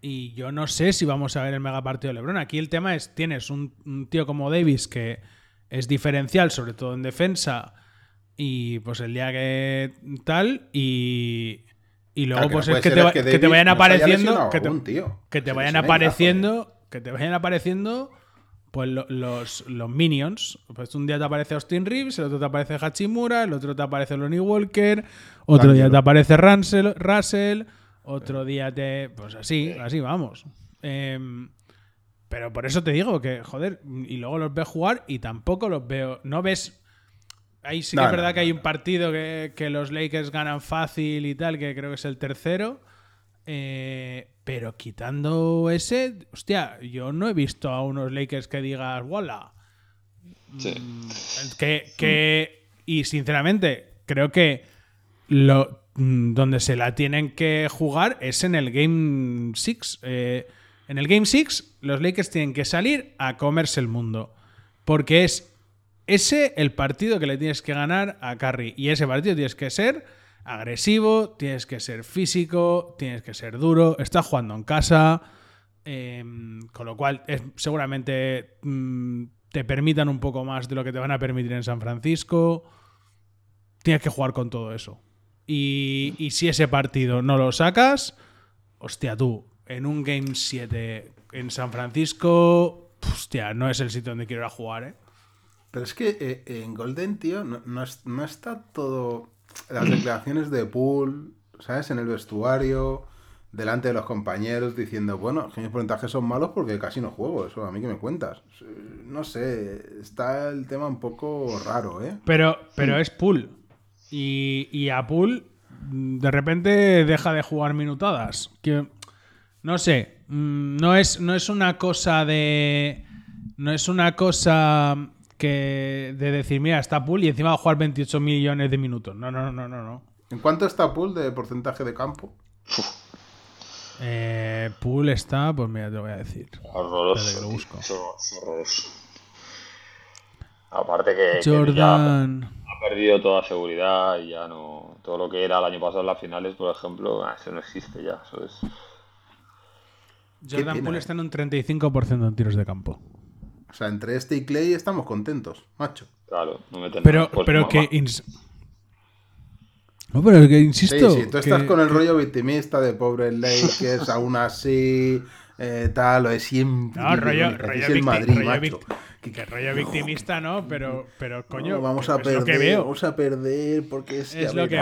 Y yo no sé si vamos a ver el mega partido de LeBron. Aquí el tema es: tienes un, un tío como Davis que es diferencial, sobre todo en defensa. Y pues el día que tal. Y, y luego, Claro, que pues no es que te, va- que que te Davis vayan apareciendo. Que te, que te vayan apareciendo. Que te vayan apareciendo. Pues lo- los, los minions. Pues un día te aparece Austin Reeves, el otro te aparece Hachimura, el otro te aparece Lonnie Walker, otro día te aparece Russell, Russell otro día te. Pues así, así vamos. Em, pero por eso te digo que, joder, y luego los ves jugar y tampoco los veo. No ves. Ahí sí que No, es verdad no, que hay un partido que, que los Lakers ganan fácil y tal, que creo que es el tercero. Eh, pero quitando ese, hostia, yo no he visto a unos Lakers que digas, ¡wala! Sí. Que, que- y sinceramente, creo que lo, mm, donde se la tienen que jugar es en el Game 6. en el Game 6, los Lakers tienen que salir a comerse el mundo. Porque es ese el partido que le tienes que ganar a Curry. Y ese partido tienes que ser agresivo, tienes que ser físico, tienes que ser duro. Estás jugando en casa. eh, con lo cual, es- seguramente mm, te permitan un poco más de lo que te van a permitir en San Francisco. Tienes que jugar con todo eso. Y, y si ese partido no lo sacas, hostia, tú, en un Game 7 en San Francisco, hostia, no es el sitio donde quiero ir a jugar, ¿eh? Pero es que eh, en Golden, tío, no, no está todo. Las declaraciones de Pool, ¿sabes? En el vestuario, delante de los compañeros, diciendo, bueno, que mis porcentajes son malos porque casi no juego. Eso, a mí que me cuentas. No sé, está el tema un poco raro, ¿eh? Pero, pero es pool. Y, y a pool mm, de repente deja de jugar minutadas. Que, no sé. mm, No es, no es una cosa de. No es una cosa que de decir, mira, está pool y encima va a jugar 28 millones de minutos. No, no, no, no, no. ¿En cuánto está Pool de porcentaje de campo? Eh, pool está, pues mira, te lo voy a decir. Horroroso. Que lo busco. Horroroso. Aparte que, que ya Jordan. ha perdido toda seguridad y ya no. Todo lo que era el año pasado en las finales, por ejemplo, ah, eso no existe ya. Eso es. Jordan Poole está en un 35% en tiros de campo. O sea, entre este y Clay estamos contentos, macho. Claro, no meten Pero. Pues, pero que. No, pero es que insisto. sí, tú estás que- con el rollo victimista de pobre Lakers, aún así, eh, tal, lo de siempre. No, rollo, rollo, es el victi- Madrid, rollo macho. vict- que rollo victimista, ¿no? Pero, pero coño, No, vamos que a es lo que perder, veo. vamos a perder porque es, Es que lo que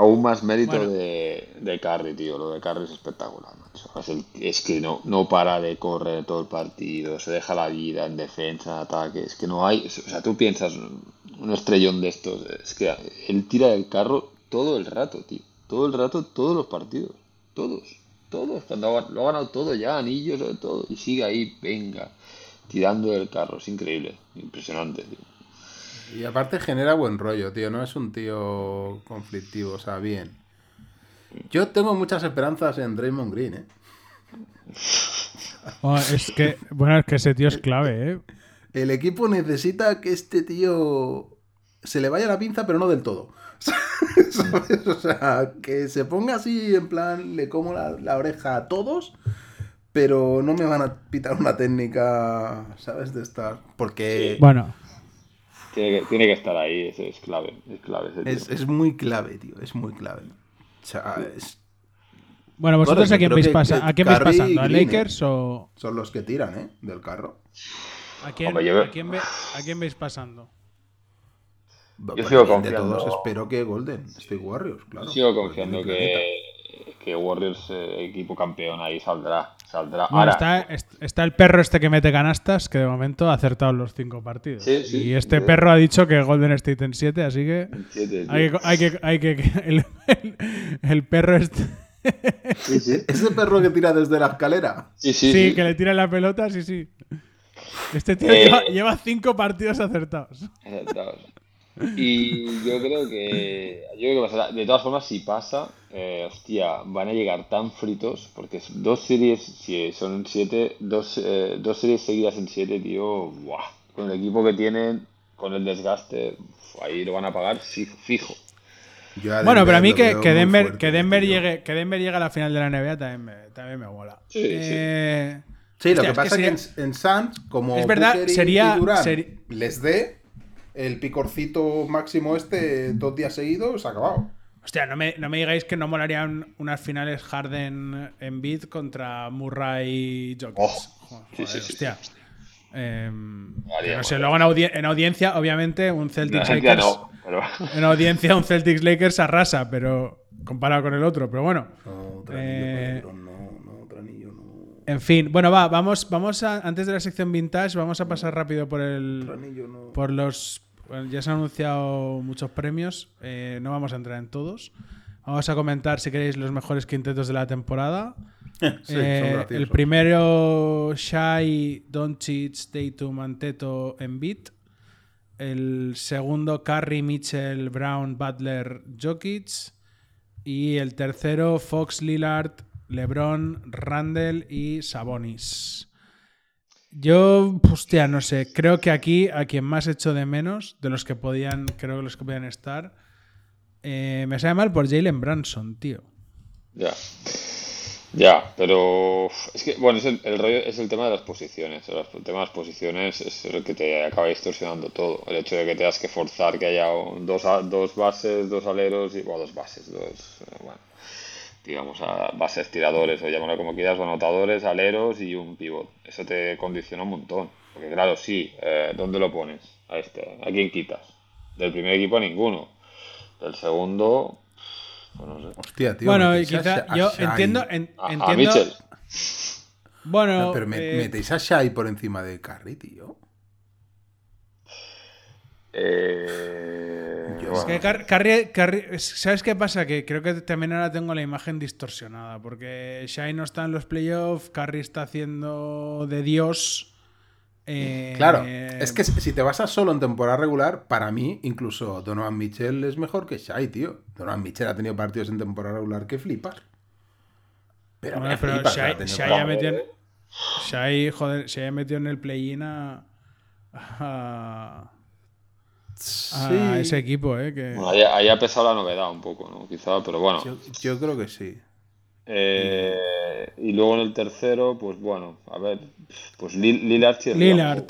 Aún más mérito Bueno. de, de tío. Lo de Curry es espectacular, macho. Es, el- es que no, no para de correr todo el partido, se deja la vida en defensa, en ataque. Es que no hay. O sea, tú piensas, un estrellón de estos, es que él tira del carro todo el rato, tío. Todo el rato, todos los partidos. Todos. Todos. Cuando lo ha ganado todo ya, anillos, sobre todo. Y sigue ahí, venga, tirando del carro. Es increíble. Impresionante, tío. Y aparte genera buen rollo, tío. No es un tío conflictivo, o sea, bien. Yo tengo muchas esperanzas en Draymond Green, ¿eh? Oh, es que, bueno, es que ese tío es clave, ¿eh? El equipo necesita que este tío se le vaya la pinza, pero no del todo. ¿Sabes? O sea, que se ponga así en plan, le como la, la oreja a todos, pero no me van a pitar una técnica, ¿sabes? De estar. Porque Bueno, Tiene que, tiene que estar ahí, es, es clave. Es clave es, es muy clave, tío, es muy clave. O sea, es- bueno, vosotros Bueno, a quién veis que- pasando, que ¿a quién veis pasando? ¿A Lakers o son los que tiran, ¿eh? Del carro. a quién, Hombre, yo a quién ve- a quién veis pasando? Yo sigo de confiando. todos espero que Golden State Warriors, claro. Sigo confiando que, que Warriors, eh, equipo campeón, ahí saldrá. saldrá. Bueno, Ahora, está, est- está el perro este que mete canastas, que de momento ha acertado los cinco partidos. Sí, sí, y este sí. perro ha dicho que Golden State en 7, así que siete, hay que, hay que, hay que- que el, el- el perro este, Sí, sí. Ese perro que tira desde la escalera. Sí, sí, sí, sí. que le tira la pelota, sí, sí. Este tío Eh. lleva, lleva cinco partidos acertados. Acertados. Y yo creo que. Yo creo que pasará. De todas formas, si pasa, eh, hostia, van a llegar tan fritos. Porque dos series, si son siete, dos, eh, dos series seguidas en siete, tío. Buah. Con el equipo que tienen, con el desgaste, ahí lo van a pagar fi- fijo. A Bueno, pero a mí que, que Denver, fuerte, que, Denver llegue, que Denver llegue a la final de la NBA también me, también me mola. Sí, sí. Eh, Sí, lo hostia, que pasa es que, sería- en, en Suns, como Es verdad, Booker y- sería- y Durant seri- les dé el picorcito máximo este dos días seguidos, se ha acabado. Hostia, no me, no me digáis que no molarían unas finales Harden en beat contra Murray y Jokic. Oh, Joder, sí, sí, sí, hostia. sí, no sé, luego en, audi- en audiencia, obviamente, un Celtics Lakers. no, pero. En audiencia, un Celtics Lakers arrasa, pero comparado con el otro. Pero bueno. No, Eh, para LeBron, no, no, otro anillo, no. En fin, bueno, va, vamos, vamos a. Antes de la sección vintage, vamos a pasar rápido por el. No. por los. bueno, ya se han anunciado muchos premios. eh, no vamos a entrar en todos. Vamos a comentar, si queréis, los mejores quintetos de la temporada. Sí, Eh, el primero, Shai, Doncic, Tatum, Anteto, Embiid. El segundo, Curry, Mitchell, Brown, Butler, Jokic. Y el tercero, Fox, Lillard, LeBron, Randall y Sabonis. Yo, hostia, no sé. Creo que aquí a quien más echo de menos, de los que podían, creo que los que podían estar, eh, me sale mal por Jalen Branson, tío. Ya. Ya, pero es que, bueno, es el, rollo, es el tema de las posiciones. El, tema de las posiciones es el que te acaba distorsionando todo. El hecho de que tengas que forzar que haya dos, dos bases, dos aleros y, bueno, dos bases, dos, eh, bueno, digamos, a bases tiradores o llámalo como quieras, o anotadores, aleros y un pivot. Eso te condiciona un montón. Porque, claro, sí, eh, ¿dónde lo pones? A este, ¿a quién quitas? Del primer equipo a ninguno. Del segundo, pues no sé. Hostia, tío. bueno, y metéis a quizá Sha- a yo Shai. entiendo, en- A, a entiendo. Mitchell. Bueno, No, pero me- eh, metéis a Shai por encima de Curry, tío. Eh, es que Car- Carrie- Carrie- ¿sabes qué pasa? Que creo que también ahora tengo la imagen distorsionada, porque Shai no está en los playoffs, Curry está haciendo de Dios. eh, Claro, es que si te basas solo en temporada regular, para mí, incluso Donovan Mitchell es mejor que Shai, tío. Donovan Mitchell ha tenido partidos en temporada regular que flipas. Pero, Bueno, pero flipas, Shai- ha Shai en, Shai, joder, Shai ya metió en el play-in a, a, a Sí, ese equipo, eh, que... Bueno, ahí, ahí ha pesado la novedad un poco, ¿no? Quizá, pero bueno. yo, yo creo que sí. Eh, y luego en el tercero, pues bueno, a ver, pues Lil- Lillard Lillard.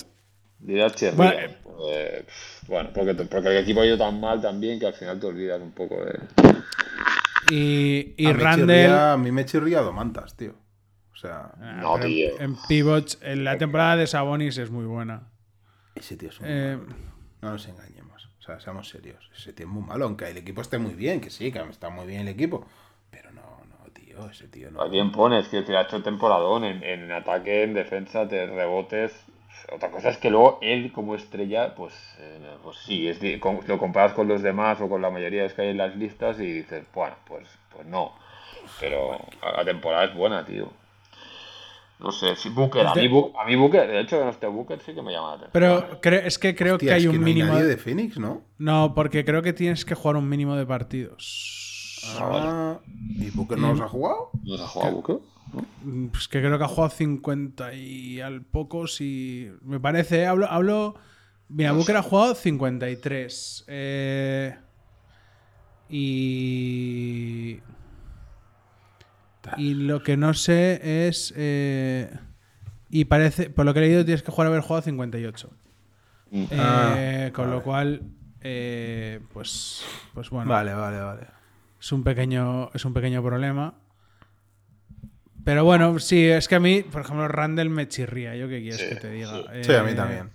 Lillard chirría. Bueno, Eh, bueno, porque, porque el equipo ha ido tan mal también que al final te olvidas un poco de... Y, y a, mí me Randall... chirría- a mí me chirría Domantas, tío. O sea, Ah, No, pero en- tío. En, pivots, en la temporada de Sabonis es muy buena. ese tío es un Eh, tío. No nos engañemos. Sea, seamos serios. Ese tío es muy malo, aunque el equipo esté muy bien, que sí, que está muy bien el equipo. Pero no, no, tío, ese tío no. ¿A quién pones? Que te ha hecho temporadón en, en ataque, en defensa, te rebotes. Otra cosa es que luego él como estrella, pues, eh, pues sí, es con- lo comparas con los demás o con la mayoría de los que hay en las listas y dices, bueno, pues, pues no. Pero la temporada es buena, tío. No sé, si Booker, a mí, Bu- a mí Booker, de hecho que no esté Booker sí que me llama la atención. Pero es que creo Hostia, que hay es un no mínimo... nadie de Phoenix, ¿no? No, porque creo que tienes que jugar un mínimo de partidos. Ah, ¿Y Booker no los ha jugado? ¿No se ha jugado Booker? Mm, Pues que creo que ha jugado 50 y al pocos y... Me parece, eh, hablo... hablo mira, Booker ha jugado 53. eh, y... Y lo que no sé es... eh, y parece, por lo que he leído, tienes que jugar haber jugado 58. Mm. Eh, Ah, con lo cual, eh, pues, pues bueno, Vale, vale, vale. es un pequeño, es un pequeño problema. Pero bueno, sí, es que a mí, por ejemplo, Randall me chirría, yo qué quieres Sí, que te diga. sí. Sí, a mí también.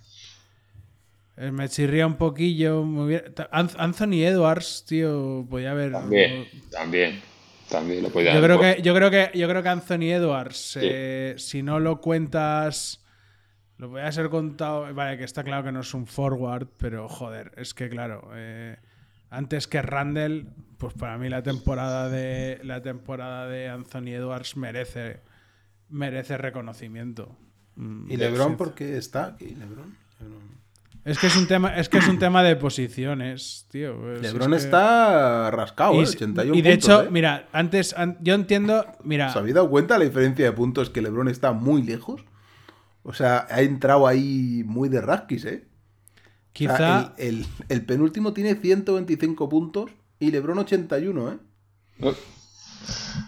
eh, Me chirría un poquillo. An- Anthony Edwards, tío, podía haber. También, también. También lo podía Yo creo que, yo creo que, yo creo que Anthony Edwards, eh, si no lo cuentas, lo voy a ser contado. Vale, que está claro que no es un forward, pero joder, es que claro, eh, antes que Randall, pues para mí la temporada de la temporada de Anthony Edwards merece merece reconocimiento. Mm, ¿Y LeBron por qué está aquí? LeBron, LeBron. Es que es un tema, es que es un tema de posiciones, tío. Es- LeBron es que- está rascado, y, ¿eh? 81 y de puntos, hecho, ¿eh? mira, antes an- yo entiendo, mira, ¿Os habéis dado cuenta la diferencia de puntos que LeBron está muy lejos? O sea, ha entrado ahí muy de rasquis, ¿eh? O quizá sea, el, el- el penúltimo tiene 125 puntos y LeBron 81, ¿eh?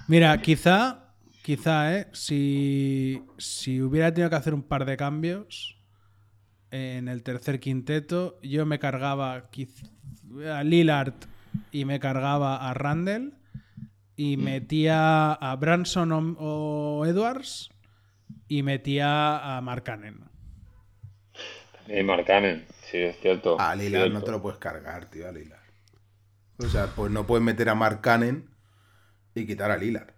Mira, quizá, quizá, ¿eh? Si, si hubiera tenido que hacer un par de cambios en el tercer quinteto, yo me cargaba a Lillard y me cargaba a Randall y metía a Branson o, o Edwards y metía a Mark Cannon. eh, Mark Cannon, sí, es cierto. A Lillard no te lo puedes cargar, tío, a Lillard. O sea, pues no puedes meter a Mark Cannon y quitar a Lillard.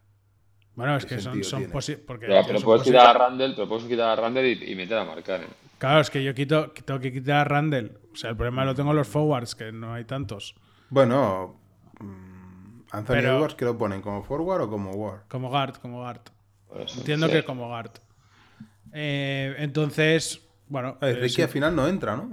Bueno, es ¿Qué que son, sentido son tiene? posi- porque Pero, puedes posi- quitar a Randall, pero puedes quitar a Randall y, y meter a Mark Cannon. Claro, es que yo quito, tengo que quitar a Randall. O sea, el problema lo tengo en los forwards, que no hay tantos. Bueno, mm, Anthony Pero- Edwards, ¿que lo ponen? ¿Como forward o como guard? Como guard, como guard. Entiendo sí. que como guard. Eh, entonces, bueno. Eh, eh, Ricky sí. al final no entra, ¿no?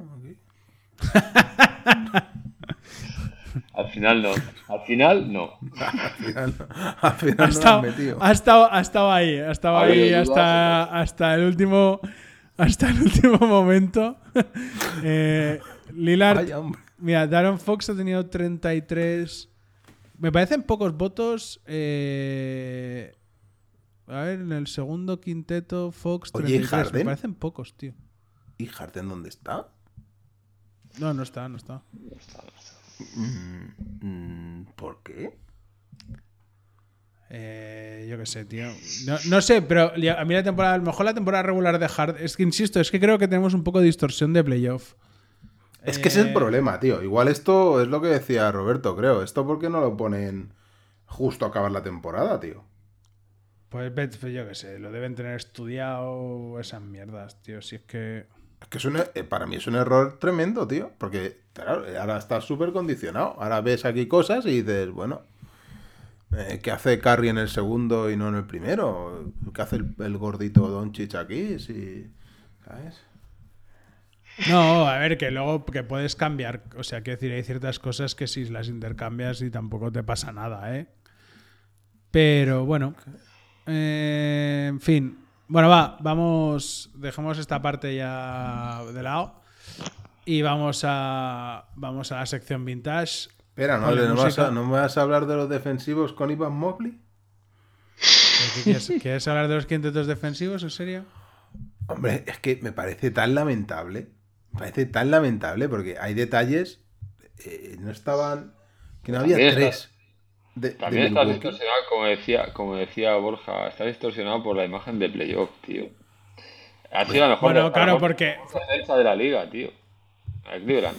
Al final no. Al final no. Al final, al final ha, no estado, metido. ha, estado, ha estado ahí, ha estado ahí dudas, hasta, hasta el último hasta el último momento. Eh, Lillard, hombre. mira, Darren Fox ha tenido 33. Me parecen pocos votos. eh, a ver, en el segundo quinteto, Fox Oye, ¿y 33. Me Harden? parecen pocos, tío. ¿Y Harden dónde está? No, no está, no está. Mm, ¿Por qué? Eh, yo qué sé, tío. No, no sé, pero a mí la temporada, a lo mejor la temporada regular de Hard. Es que insisto, es que creo que tenemos un poco de distorsión de playoff. Es que ese es el Eh, problema, tío. Igual esto es lo que decía Roberto, creo. Esto por qué no lo ponen justo a acabar la temporada, tío. Pues pues yo qué sé, lo deben tener estudiado esas mierdas, tío. Si es que. Es que es un, eh, para mí es un error tremendo, tío. Porque, claro, ahora estás súper condicionado. Ahora ves aquí cosas y dices, bueno, eh, ¿qué hace Carry en el segundo y no en el primero? ¿Qué hace el, el gordito Doncic aquí? Si, ¿Sabes? No, a ver, que luego que puedes cambiar. O sea, quiero decir, hay ciertas cosas que si las intercambias y tampoco te pasa nada, ¿eh? Pero bueno. eh, en fin. Bueno, va, vamos. Dejemos esta parte ya de lado. Y vamos a. Vamos a la sección vintage. Espera, ¿no, ¿no, vas a, ¿no me vas a hablar de los defensivos con Ivan Mobley? ¿Qué ¿Quieres, quieres hablar de los quintetos defensivos, en serio? Hombre, es que me parece tan lamentable. Me parece tan lamentable porque hay detalles. eh, no estaban. Que no había También está- tres. De, de También estás Milwaukee. distorsionado, como decía, como decía Borja, está distorsionado por la imagen de playoff, tío. Ha sido la mejor, Bueno, la claro, mejor porque- defensa de la liga, tío. A Cleveland.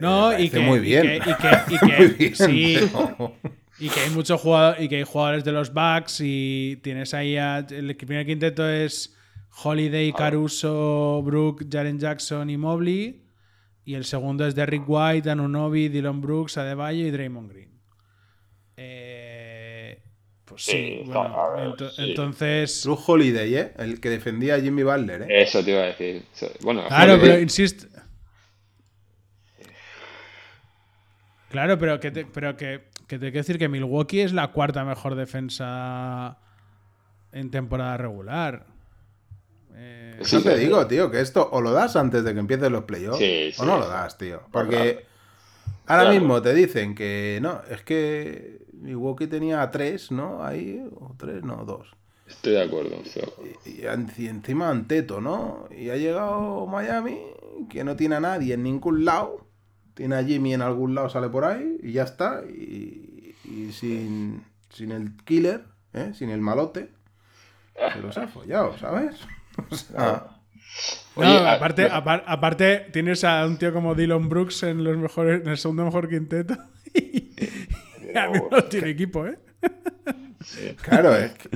No, y que, muy bien. y que, y que- y que- Muy bien, sí, pero- y que hay muchos jugadores y que hay jugadores de los Bucks y tienes ahí a, el primer quinteto es Holiday, Caruso, Brook, Jaren Jackson y Mobley y el segundo es Derrick White, Anunobi, Dylan Brooks, Adebayo y Draymond Green. Eh, pues sí, Sí, bueno, ento- sí. entonces Drew Holiday, ¿eh? El que defendía a Jimmy Butler, ¿eh? Eso te iba a decir. Bueno, Claro, Holiday- pero insisto. Claro, pero que te, pero que, que te quiero decir que Milwaukee es la cuarta mejor defensa en temporada regular. Eh, Sí, Eso te sí. digo, tío, que esto o lo das antes de que empiecen los playoffs Sí, o no lo das, tío. Porque ahora Claro. mismo te dicen que no, es que Milwaukee tenía tres, ¿no? Ahí, o tres, no, dos. Estoy de acuerdo. estoy de acuerdo. Y, en- y encima Anteto, ¿no? Y ha llegado Miami, que no tiene a nadie en ningún lado. Tiene a Jimmy en algún lado, sale por ahí y ya está. Y, y sin, sin el killer, ¿eh? sin el malote, se los ha follado, ¿sabes? O sea, no, Oye, a- aparte, apar- aparte tienes a un tío como Dylan Brooks en los mejores, en el segundo mejor quinteto. y Ahora mismo no tiene equipo, ¿eh? Claro, es que,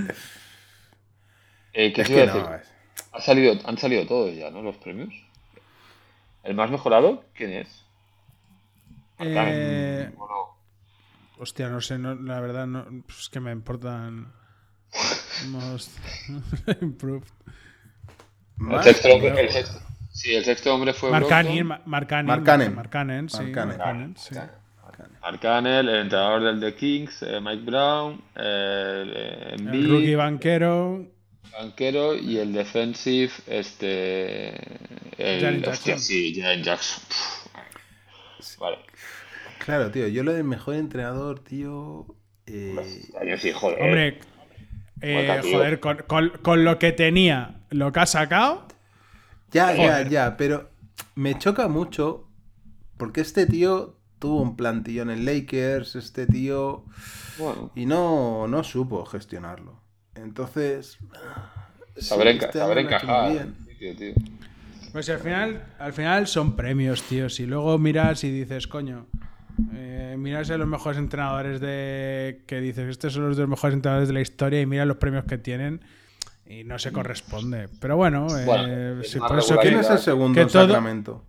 Eh, ¿Qué es que a decir? no. es- Ha salido, han salido todos ya, ¿no? Los premios. ¿El más mejorado? ¿Quién es? Eh, hostia, no sé, no, la verdad, no, es que me importan. Most improved. El sexto hombre, el sexto- sí, el sexto hombre fue Mark Brogdon. Cannon, Ma- Mark Cannon, Mark Cannon. Mark Cannon, sí. Mark Cannon. Mark Cannon, sí. Mark Cannon, el entrenador del The Kings, eh, Mike Brown, el, eh, El rookie banquero. banquero y el defensive, este. El, hostia, Jackson. sí, Jaren Jackson. Pff. Vale. Claro, tío, yo lo del mejor entrenador, tío. eh, Yo sí, joder. Hombre, eh, joder, con, con- con lo que tenía, lo que ha sacado. Ya, ya, Joder. ya, pero me choca mucho porque este tío tuvo un plantillón en Lakers, este tío, Bueno, y no, no supo gestionarlo. Entonces, saber, sí, enca- este saber muy encajar. bien. Tío, tío. Pues al final, al final son premios, tío. Si luego miras y dices, coño, eh, miras a los mejores entrenadores de. que dices, estos son los dos mejores entrenadores de la historia y mira los premios que tienen y no se corresponde. Pero bueno, eh, Bueno, más por eso ¿Quién es el segundo que en todo- Sacramento?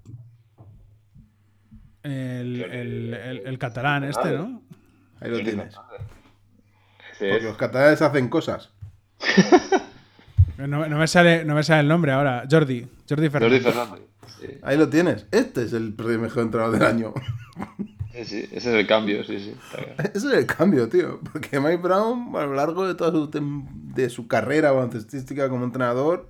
el, el- el- el catalán este, ¿no? Ahí lo tienes. Porque los catalanes hacen cosas. No, no me sale, no me sale el nombre ahora. Jordi. Jordi Jordi Fernández. Fernández. Sí, Ahí lo tienes. Este es el mejor entrenador del año. sí, sí, ese es el cambio, sí, sí. Ese es el cambio, tío. Porque Mike Brown, a lo largo de toda su, tem- de su carrera baloncestística como entrenador,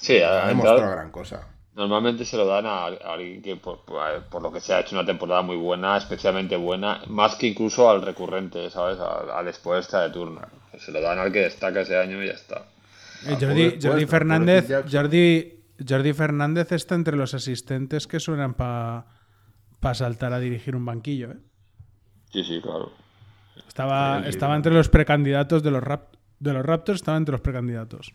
Sí, ha ha demostrado gran cosa. Normalmente se lo dan a, a alguien que por, por- por lo que sea ha hecho una temporada muy buena, especialmente buena, más que incluso al recurrente, ¿sabes? Al, al expuesta de turno. Se lo dan al que destaca ese año y ya está. Eh, Jordi, Jordi Fernández. Jordi, Jordi Fernández está entre los asistentes que suenan para saltar a dirigir un banquillo, ¿eh? Sí, sí, claro. Estaba, Sí, estaba entre los precandidatos de los, rap, de los Raptors, estaba entre los precandidatos.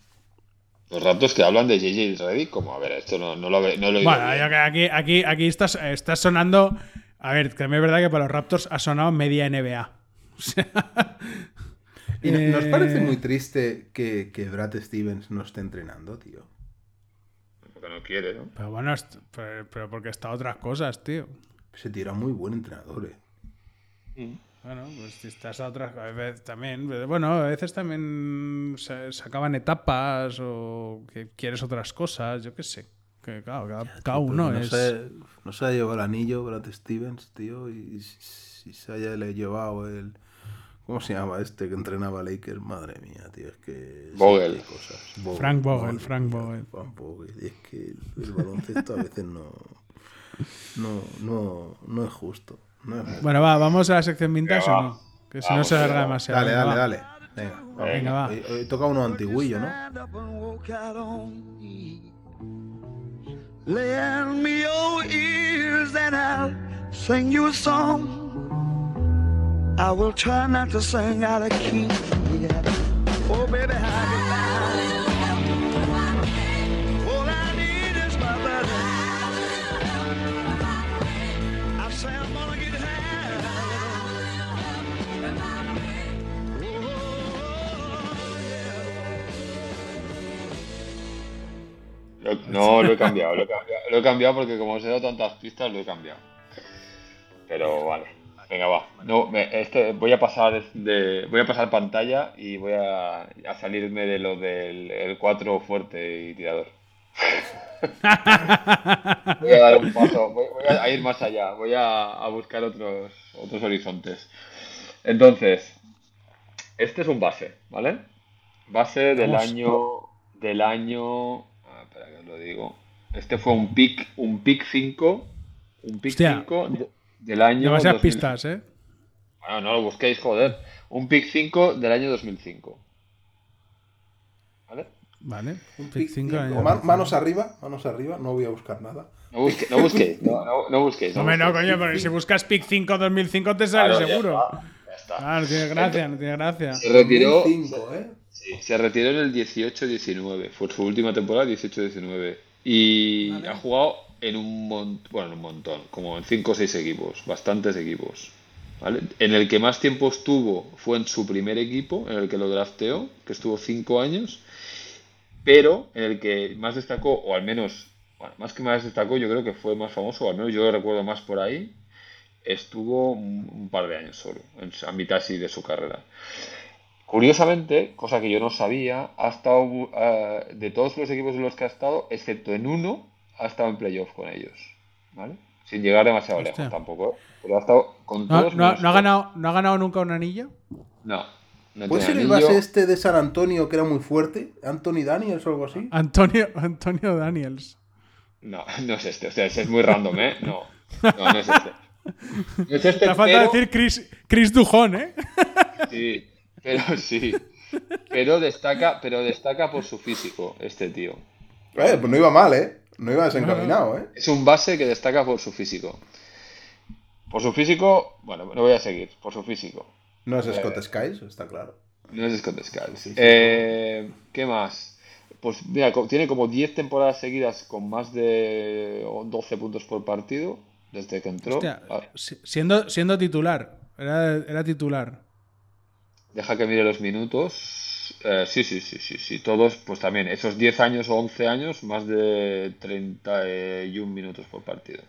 Los raptos que hablan de JJ Reddick, como, a ver, esto no, no lo, ve- no lo he Bueno, bien. aquí, aquí, aquí estás, estás sonando. A ver, que también es verdad que para los Raptors ha sonado media NBA. O sea, ¿Y no- nos eh, parece muy triste que, que Brad Stevens no esté entrenando, tío? Porque no quiere, ¿no? Pero bueno, pero, pero porque está otras cosas, tío. Se tira muy buen entrenador, eh. Bueno, pues si estás a otras a veces también. Bueno, a veces también se, se acaban etapas o que quieres otras cosas, yo qué sé. Que claro, cada, cada uno no es. Se, no se ha llevado el anillo Brad Stevens, tío, y, si se haya le llevado el... ¿Cómo se llama este que entrenaba Lakers? Madre mía, tío, es que... Vogel. cosas. Vogel, Frank Vogel, Frank Vogel. Frank Vogel. Y es que el, el baloncesto a veces no... No, no, no es justo. No es justo. Bueno, va, vamos a la sección vintage Venga, o va. no. Que si no se alarga demasiado. Dale, dale, va. dale. Venga, vamos. Venga, va. Hoy, hoy toca uno antiguillo, ¿no? Out on me your ears and I'll sing you a song. I will try not to sing out of key. Yeah. Oh, baby, how Lo- no, lo he cambiado, lo he cambiado. Lo he cambiado porque como os he dado tantas pistas, lo he cambiado. Pero vale. Venga, va. No, me- este, voy a pasar de, voy a pasar pantalla y voy a, a salirme de lo del el 4 fuerte y tirador. Voy a dar un paso, voy, voy a ir más allá, voy a, a buscar otros, otros horizontes. Entonces, este es un base, ¿vale? Base del año, del año, espera que os lo digo. Este fue un pick, un pick 5, un pick Hostia. 5 de- del año Demasiadas 2000. pistas, ¿eh? Bueno, no lo busquéis, joder. Un pick 5 del año 2005. ¿Vale? Vale. Un Pick pick cinco cinco. años. Man- manos arriba, manos arriba, no voy a buscar nada. No, busque- no busquéis, no, no, no busquéis. no Hombre, no, coño, pero si buscas Pick 5 2005 te sale Claro, ya seguro. está, ya está. Ah, no tiene gracia, no tiene gracia. Se retiró, 2005, ¿eh? Sí, se retiró en el 18-19. Fue su última temporada, 18-19. Y ha jugado en un montón, bueno, en un montón, como en 5 o 6 equipos, bastantes equipos. ¿vale? En el que más tiempo estuvo fue en su primer equipo, en el que lo drafteó, que estuvo cinco años, pero en el que más destacó, o al menos, bueno, más que más destacó, yo creo que fue más famoso, o al menos yo lo recuerdo más por ahí, estuvo un, un par de años solo, en, a mitad así de su carrera. Curiosamente, cosa que yo no sabía, ha estado eh, de todos los equipos en los que ha estado, excepto en uno, ha estado en playoff con ellos, ¿vale? Sin llegar demasiado Hostia. lejos tampoco, ¿eh? pero ha estado con ¿No, todos no- no ha ganado, ¿No ha ganado nunca un anillo? No, no ¿Puede ser el base este de San Antonio que era muy fuerte? ¿Anthony Daniels o algo así? Antonio, Antonio Daniels. No, no es este, o sea, ese es muy random, ¿eh? No, no, no es este. No es este, Te falta pero- decir Chris, Chris Dujón, ¿eh? Sí, pero sí. Pero destaca, pero destaca por su físico, este tío. Eh, pues no iba mal, ¿eh? No iba desencaminado, ¿eh? Es un base que destaca por su físico. Por su físico, bueno, no voy a seguir. Por su físico. No es Scott Skiles, está claro. No es Scott Skiles. Sí, sí. Eh, ¿Qué más? Pues mira, tiene como 10 temporadas seguidas con más de 12 puntos por partido desde que entró. Hostia, Ah, si- siendo, siendo titular. Era, era titular. Deja que mire los minutos. Eh, sí, sí, sí, sí, sí. Todos, pues también, esos 10 años o 11 años, más de 31 minutos por partido.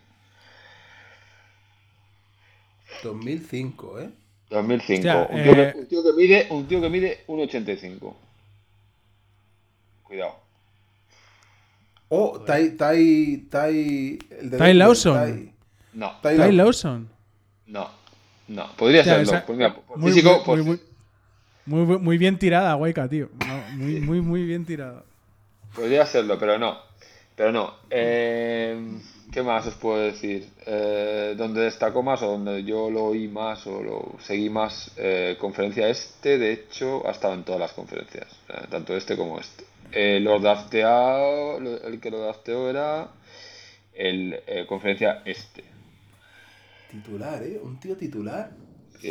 2005, ¿eh? 2005. Hostia, un, tío eh, que, un tío que mide, un tío que mide 1,85. Cuidado. Oh, Tai, Tai, Tai... Tai Lawson. Tai- No, Tai Lawson. No, no. Podría Hostia, serlo. esa- Pues mira, por muy, físico, muy, por- muy, muy, muy- bien tirada, Waika, tío. No, muy, muy, muy bien tirada. Podría serlo, pero no. Pero no. Eh, ¿qué más os puedo decir? Eh, donde destacó más o donde yo lo oí más o lo seguí más, eh, conferencia este, de hecho, ha estado en todas las conferencias, eh, tanto este como este. Eh, lo drafteado, lo- el que lo drafteó era el eh, conferencia este. Titular, ¿eh? Un tío titular.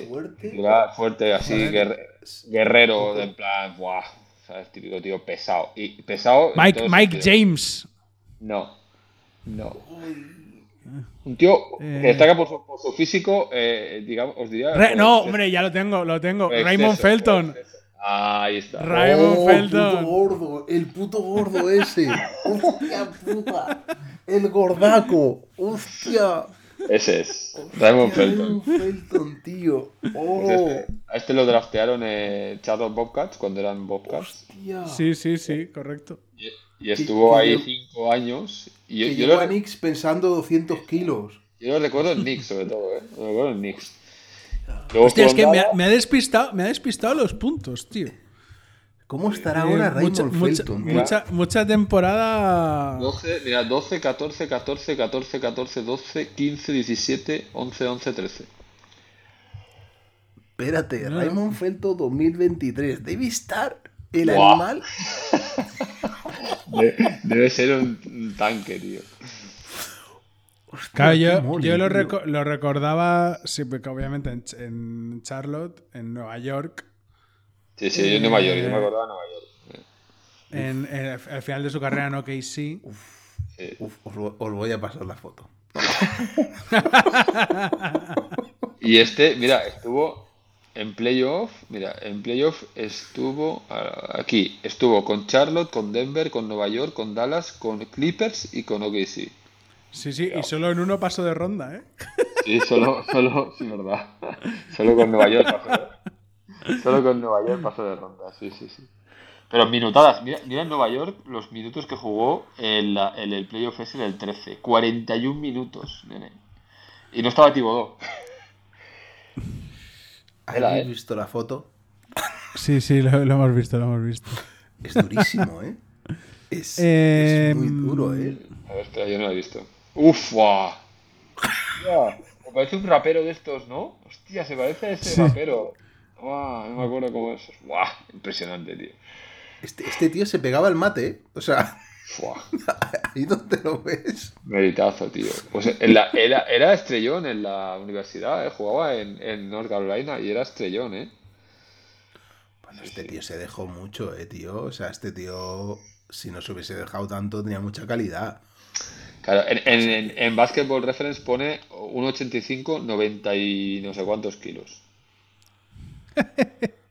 Fuerte. Era fuerte, así, Joder. Guerre- guerrero, de en plan, buah, ¿sabes? Típico tío pesado. Y pesado. Mike, Mike. James. No, no. Un tío Eh. que destaca por su, por su físico, eh, digamos, os diría. Re- no, exceso- hombre, ya lo tengo, lo tengo. Raymond Felton. Ahí está. Ra- Raymond oh, Felton. El puto gordo, el puto gordo ese. Hostia puta. El gordaco. Hostia. Ese es. Raymond Felton. Raymond Felton, tío. Oh. Pues este- a este lo draftearon eh, Charlotte Bobcats cuando eran Bobcats. Hostia. Sí, sí, sí, correcto. Y, y estuvo que ahí yo- cinco años. Y yo, Que yo lo, a Knicks pesando 200 kilos. yo lo recuerdo en Knicks, sobre todo, ¿eh? Lo recuerdo en Knicks. Luego Hostia, es que me ha, me ha despistado, me ha despistado los puntos, tío. ¿Cómo estará Eh, ahora mucha, Raymond mucha, Felton? tío? mucha, mucha temporada. 12, mira, 12, 14, 14, 14, 14, 12, 15, 17, 11, 11, 13. Espérate, No. Raymond Felton 2023. Debe estar el Buah. animal. De- debe ser un, tanque, tío. Hostia, Claro, yo, mole, yo lo, reco- lo recordaba, sí, porque obviamente en, en Charlotte, en Nueva York, Sí, sí, yo en Nueva York, yo me Eh, acordaba de Nueva York. en, en el, al final de su carrera en OKC. Sí. Uf, os, voy a pasar la foto. Y este, mira, estuvo en playoff, mira, en playoff estuvo aquí, estuvo con Charlotte, con Denver, con Nueva York, con Dallas, con Clippers y con OKC. Sí, sí, y solo en uno paso de ronda, ¿eh? Sí, solo, solo, sí, verdad. Solo con Nueva York pasó de, solo con Nueva York pasó de ronda, sí, sí, sí. Pero minutadas, mira, mira en Nueva York los minutos que jugó en, la- en el playoff ese del 13. 41 minutos, nene. Y no estaba Tibodó. ¿Habéis ¿eh? visto la foto? Sí, sí, lo, lo hemos visto, lo hemos visto. Es durísimo, ¿eh? Es, Eh, es muy duro, ¿eh? A ver, espera, yo no lo he visto. Uf, guau. Hostia, me parece un rapero de estos, ¿no? Hostia, se parece a ese Sí. rapero. No me acuerdo cómo es. Guau, impresionante, tío. Este, este tío se pegaba el mate, ¿eh? O sea, ahí donde lo ves. meritazo, tío. Pues en la- era, era estrellón en la universidad, ¿eh? Jugaba en, en North Carolina y era estrellón, ¿eh? Bueno, este tío se dejó mucho, ¿eh, tío? O sea, este tío, si no se hubiese dejado tanto, tenía mucha calidad. Claro, en, en, en, en Basketball Reference pone 1,85, 90 y no sé cuántos kilos.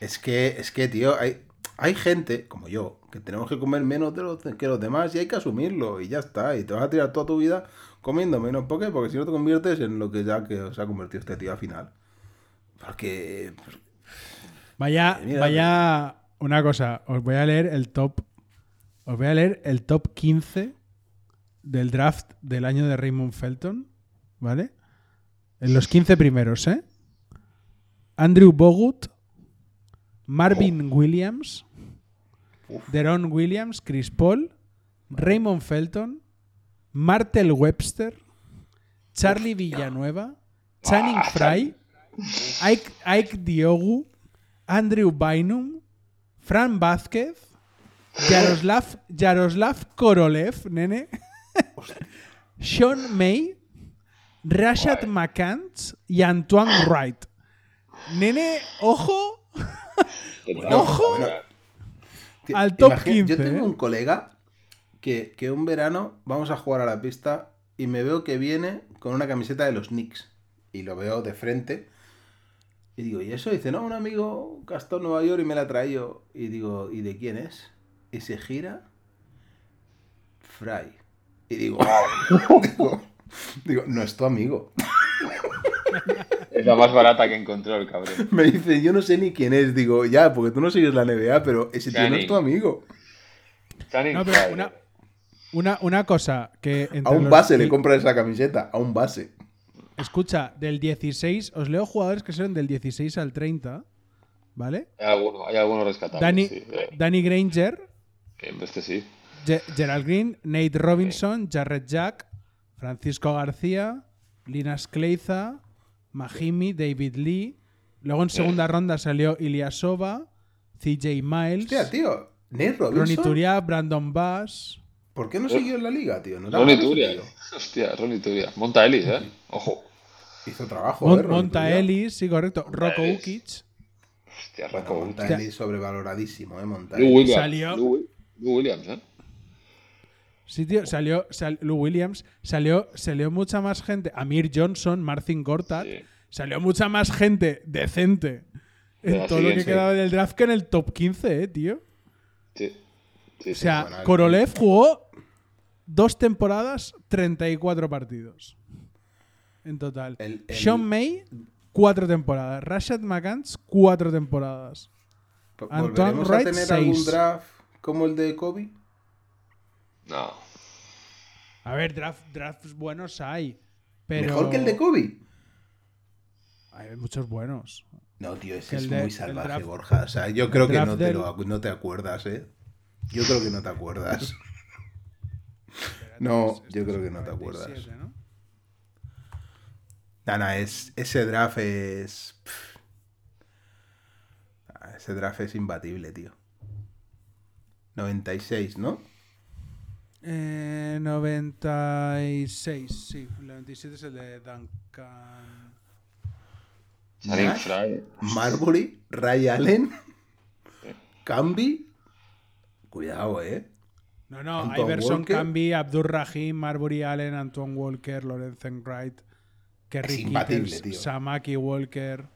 Es que, es que, tío, hay, hay gente, como yo, que tenemos que comer menos de los, que los demás y hay que asumirlo y ya está. Y te vas a tirar toda tu vida comiendo menos. ¿Por qué? Porque si no te conviertes en lo que ya que se ha convertido este tío al final. Porque... Vaya, Mira, vaya una cosa, os voy a leer el top. Os voy a leer el top 15 del draft del año de Raymond Felton, ¿vale? En los 15 primeros, ¿eh? Andrew Bogut, Marvin Williams, Deron Williams, Chris Paul, Raymond Felton, Martel Webster, Charlie Villanueva, Channing Frye, Ike, Ike Diogu, Andrew Bynum, Fran Vázquez, Yaroslav, Yaroslav Korolev, nene, Sean May, Rashad McCants y Antoine Wright. Nene, ojo, Ojo. bueno, Al top imagina- 15, Yo tengo ¿eh? un colega que, que un verano vamos a jugar a la pista y me veo que viene con una camiseta de los Knicks. Y lo veo de frente. Y digo, ¿y eso? dice, no, un amigo gastó en Nueva York y me la traído. Y digo, ¿y de quién es? Y se gira. Fry. Y digo, digo, digo, no es tu amigo. Es la más barata que encontró el cabrón. Me dice, yo no sé ni quién es. Digo, ya, porque tú no sigues la NBA, pero ese tío no es tu amigo. Channing No, pero Frye. una, una, una cosa que... A un los- base le compra esa camiseta, a un base. Escucha, del 16, os leo jugadores que son del 16 al 30, ¿vale? Hay alguno, hay algunos rescatables. Danny, sí, eh, Danny Granger, eh, Este sí. Ge- Gerald Green, Nate Robinson, Jarrett Jack, Francisco García, Linas Kleiza, Mahimi, David Lee. Luego en segunda ronda salió Ilyasova, CJ Miles, Hostia, tío. Nate Ronnie Robinson. Turia, Brandon Bass. ¿Por qué no siguió en la liga, tío? No era Ronnie Turia. tío. Hostia, Ronnie Turia. Monta Ellis, ¿eh? Ojo. Hizo trabajo, Mon- eh, Monta Turia. Ellis, sí, correcto. Rocco Ellis. Ukic. Hostia, Bueno, Rocco. Monta Hostia. Ellis sobrevaloradísimo, eh, Monta Lou Ellis. Williams. Salió- Lou, Lou Williams, ¿eh? Sí, tío, salió, sal- Lou Williams, salió, salió mucha más gente. Amir Johnson, Marcin Gortat, Sí. salió mucha más gente decente De en todo lo que quedaba del draft que en el top 15, eh, tío. Sí. Sí, O sea, Korolev jugó dos temporadas, 34 partidos en total. El- el- Sean May, cuatro temporadas. Rashad McCants, cuatro temporadas. Po- Antoine ¿Volveremos Wright, a tener seis. algún draft como el de Kobe? No. A ver, draft, drafts buenos hay. Pero ¿Mejor que el de Kobe? Hay muchos buenos. No, tío, ese es de- muy salvaje, draft- Borja. O sea, yo creo que no te, del- lo, no te acuerdas, ¿eh? Yo creo que no te acuerdas. No, yo creo que no te acuerdas. 97, ¿no? Nana, es, ese draft es. pff. Ah, Ese draft es imbatible, tío. 96, ¿no? Eh, 96, sí. El 97 es el de Duncan. Nash. Marbury, Ray Allen, Camby. Cuidado, eh. No, no, Antoine Iverson, Walker. Camby, Abdur Rahim, Marbury Allen, Antoine Walker, Lorenzen Wright, Kerry Kittles. Samaki Walker,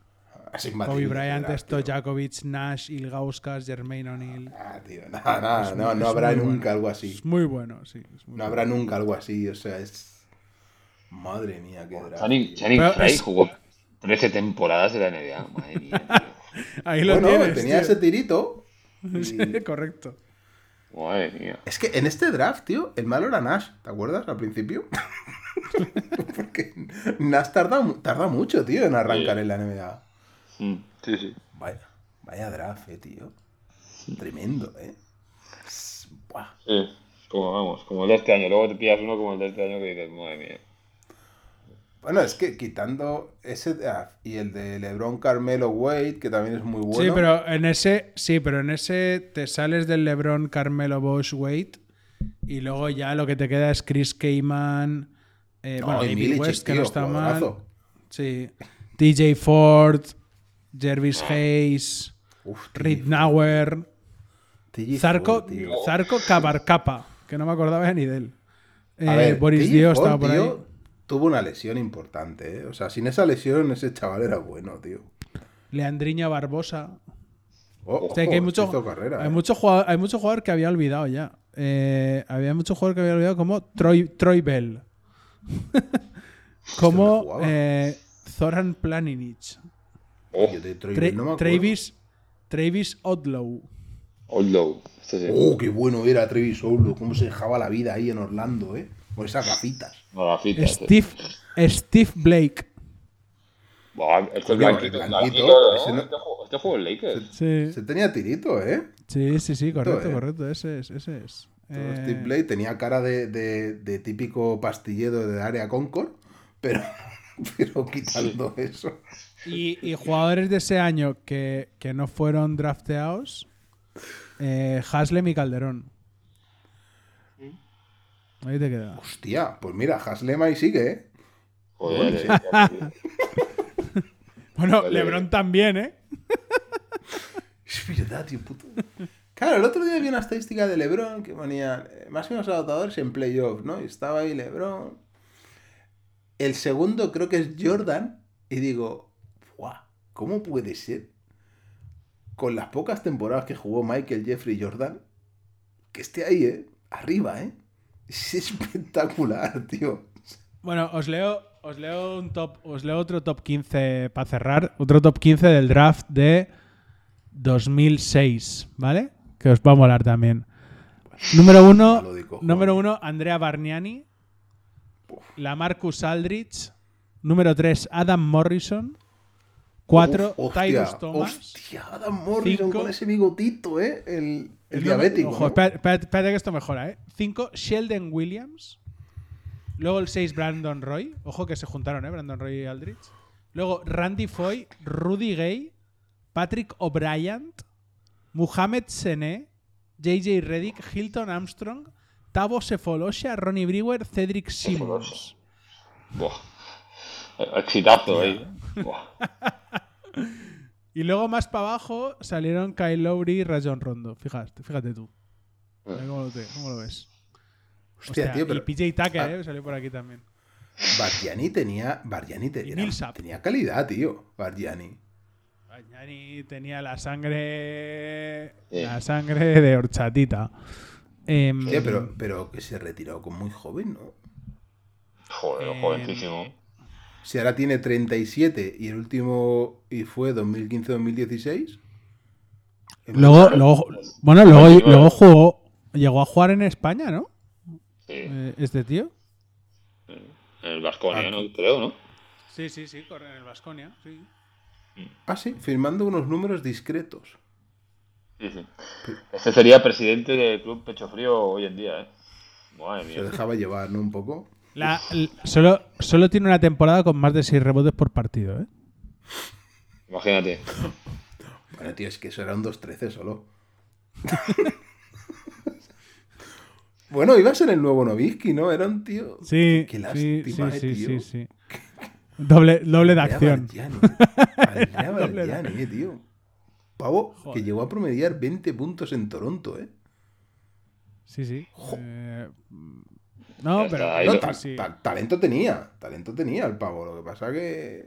Es imbatible Kobe Bryant. Stojakovic, Nash, Ilgauskas, Jermaine O'Neal. Ah, tío, no, no, no, muy- no habrá nunca bueno. algo así. Es muy bueno, sí. es muy No bueno. habrá nunca algo así, o sea, es. Madre mía, qué draft. Channing, es- jugó 13 temporadas de la NBA. Madre mía, tío. Ahí lo Bueno, tienes. tenía tío. ese tirito. y- Sí, correcto. Madre mía. Es que en este draft, tío, el malo era Nash, ¿te acuerdas? Al principio. Porque Nash tarda, mu- tarda mucho, tío, en arrancar Sí. en la NBA. Mm, Sí, sí. Vaya, vaya draft, eh, tío. Tremendo, eh. Buah. Sí. Como vamos, como el de este año. Luego te pillas uno como el de este año que dices, madre mía. Bueno, es que quitando ese draft y el de LeBron Carmelo Wade, que también es muy bueno. Sí, pero en ese, sí, pero en ese te sales del LeBron, Carmelo, Bosch, Wade y luego ya lo que te queda es Chris Keyman, eh, No, bueno, y David West, que no está mal. Sí. TJ Ford, Jervis Hayes, Uf, Reed Nauer, TJ Zarco. Zarco Cabarcapa. que no me acordaba ni de él. Eh, ver, Boris Dio estaba por ahí. tío, tuvo una lesión importante, ¿eh? O sea, sin esa lesión ese chaval era bueno, tío. Leandriña Barbosa. Oh, O sea, que hay mucho, carrera, hay ¿eh? mucho jugador, hay mucho jugador que había olvidado ya. Eh, había mucho jugador que había olvidado como Troy, Troy Bell. como jugaba? eh, Zoran Planinic. Oh, Yo de Troy Tra- Bell no me. Travis, Travis Odlow. Este sí. Oh, qué bueno era Travis Owlo, cómo se dejaba la vida ahí en Orlando, ¿eh? Con esas gafitas. No, gafitas. Steve, Steve Blake. Este es Coño, blanquito, el blanquito, blanquito, ¿no? ese no- Este, juego, es Lakers. Sí, Se tenía tirito, ¿eh? sí, sí, sí, correcto, eh. correcto. Ese es, ese es. Eh, Steve Blake tenía cara de, de- de típico pastillero de área Concord, pero, pero quitando eso. Y, y jugadores de ese año que, que no fueron drafteados, eh, Haslem y Calderón. Ahí te queda. Hostia, pues mira, Haslem ahí sigue, ¿eh? Joder, eh, tío. Bueno, Vale. Lebron también, ¿eh? Es verdad, tío, puto. Claro, el otro día vi una estadística de LeBron que ponía eh, máximos anotadores en playoffs, ¿no? Y estaba ahí LeBron. El segundo creo que es Jordan. Y digo. ¿Cómo puede ser? Con las pocas temporadas que jugó Michael Jeffrey Jordan, que esté ahí, ¿eh? Arriba, ¿eh? Es espectacular, tío. Bueno, os leo, os leo un top, os leo otro top 15 para cerrar, otro top 15 del draft de 2006, ¿vale? Que os va a molar también. Número uno, número uno, Andrea Bargnani. La Marcus Aldrich. Número 3, Adam Morrison. 4, Uf, hostia, Tyrus Thomas. Hostia, Adam Morrison Cinco. con ese bigotito, ¿eh? El, el El diabético. Ojo, ¿no? espérate, que esto mejora, ¿eh? 5, Sheldon Williams. Luego el 6, Brandon Roy. Ojo que se juntaron, ¿eh? Brandon Roy y Aldrich. Luego Randy Foy, Rudy Gay, Patrick O'Brien, Muhammad Sene, JJ Reddick, Hilton Armstrong, Tavo Sefolosha, Ronnie Brewer, Cedric Simmons. Buah. Eh, Exitazo ahí. Y luego más para abajo salieron Kyle Lowry y Rajon Rondo. Fíjate, fíjate tú. ¿Cómo lo, te- cómo lo ves? Hostia, Hostia, tío, pero. Y PJ Tucker, Ah. ¿eh? Salió por aquí también. Bargiani tenía. Bargiani te- era- tenía calidad, tío. Bargiani. Bagnani tenía la sangre. La sangre de horchatita. Em, Hostia, pero, pero que se retiró con muy joven, ¿no? Joder, Eh, jovencísimo. Si ahora tiene 37 y el último y fue 2015-2016. Luego, luego, bueno, luego, luego jugó. Llegó a jugar en España, ¿no? Sí. Eh, Este tío. En el Vasconia, ¿no? Creo, ¿no? Sí, sí, sí, corre en el Vasconia. Sí. Ah, sí, firmando unos números discretos. Sí, sí. Este sería presidente del club Pecho Frío hoy en día, ¿eh? Madre Se mía. dejaba llevar, ¿no? Un poco. La- solo, solo tiene una temporada con más de 6 rebotes por partido, ¿eh? Imagínate. Bueno, tío, es que eso era un 2-13 solo. bueno, iba a ser el nuevo Novisky, ¿no? Era un tío. Sí, Qué sí, lástima, sí, eh, sí, tío. sí, sí. Doble, doble de acción. De- Bargiani, eh, tío. Pavo Joder. que llegó a promediar 20 puntos en Toronto, ¿eh? Sí, sí. Jo. Eh, no, Ya pero. está, ahí No, lo- ta- sí. ta- talento tenía, talento tenía el pavo. Lo que pasa que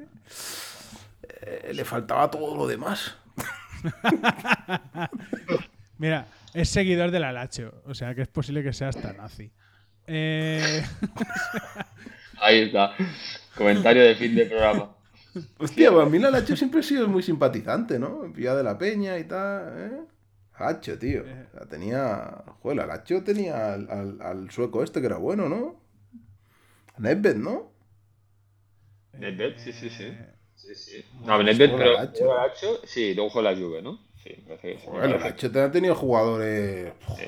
eh, le faltaba todo lo demás. Mira, es seguidor del Alacho. O sea que es posible que sea hasta nazi. Eh, Ahí está. Comentario de fin de programa. Hostia, pues a mí la Lacho siempre ha sido muy simpatizante, ¿no? En Villa de la Peña y tal, ¿eh? Lacho, tío. Eh. La tenía. Joder, la Lacho tenía al, al- al sueco este que era bueno, ¿no? Nedved, ¿no? Nedved, sí, sí, sí. Sí, sí. Bueno, No, Nedved, pero Lacho. juega Lacho, sí, luego la Juve, ¿no? Sí, parece que sí. Joder, la Lacho te ha tenido jugadores. Sí.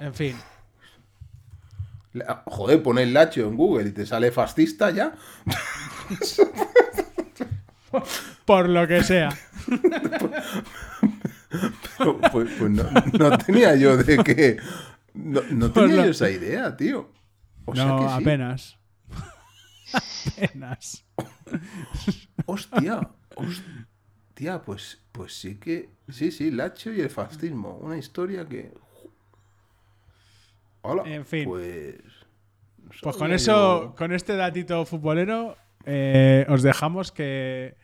en fin. La- Joder, pone el Lacho en Google y te sale fascista ya. Por lo que sea. Pero, pues pues no, no tenía yo de que. No, tenía lo- yo esa idea, tío. O sea no, que sí. apenas. apenas. Hostia, hostia, pues, pues sí que. Sí, sí, Lacho y el fascismo. Una historia que. Hola. En fin. Pues. Pues con eso, yo- con este datito futbolero, eh, os dejamos que,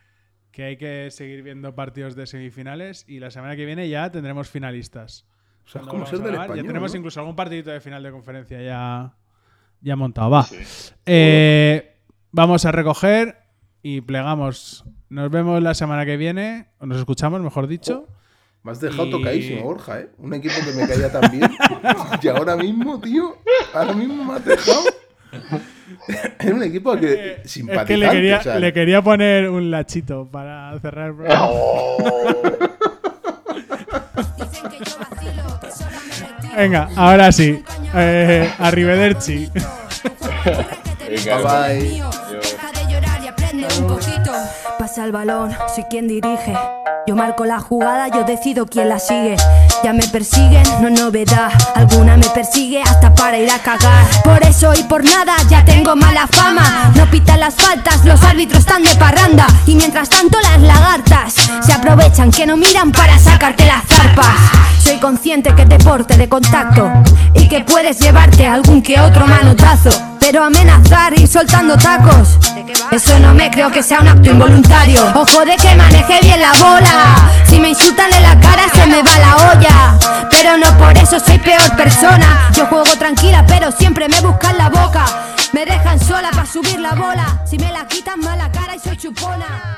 que hay que seguir viendo partidos de semifinales y la semana que viene ya tendremos finalistas. O sea, es como vamos ser a del español. Ya tenemos ¿no? incluso algún partidito de final de conferencia ya, ya montado. Va. Sí. Eh, vamos a recoger y plegamos. Nos vemos la semana que viene, o nos escuchamos, mejor dicho. Me has dejado Y- tocadísimo, Borja, ¿eh? Un equipo que me caía tan bien. y ahora mismo, tío, ahora mismo me has dejado. Era un equipo que Es simpatizante. que le quería, o sea, le quería poner un lachito para cerrar el programa. Oh. Venga, ahora sí. Eh, arrivederci. Venga, Bye, bye. Mío, Pasa el balón, soy quien dirige. Yo marco la jugada, yo decido quién la sigue. Ya me persiguen, no novedad. Alguna me persigue hasta para ir a cagar. Por eso y por nada ya tengo mala fama. No pitan las faltas, los árbitros están de parranda. Y mientras tanto las lagartas se aprovechan que no miran para sacarte las zarpas. Soy consciente que es deporte de contacto y que puedes llevarte algún que otro manotazo. Pero amenazar y soltando tacos, eso no me creo que sea un acto involuntario. Ojo de que maneje bien la bola. Si me insultan en la cara se me va la olla. Pero no por eso soy peor persona. Yo juego tranquila, pero siempre me buscan la boca. Me dejan sola para subir la bola. Si me la quitan mala cara y soy chupona.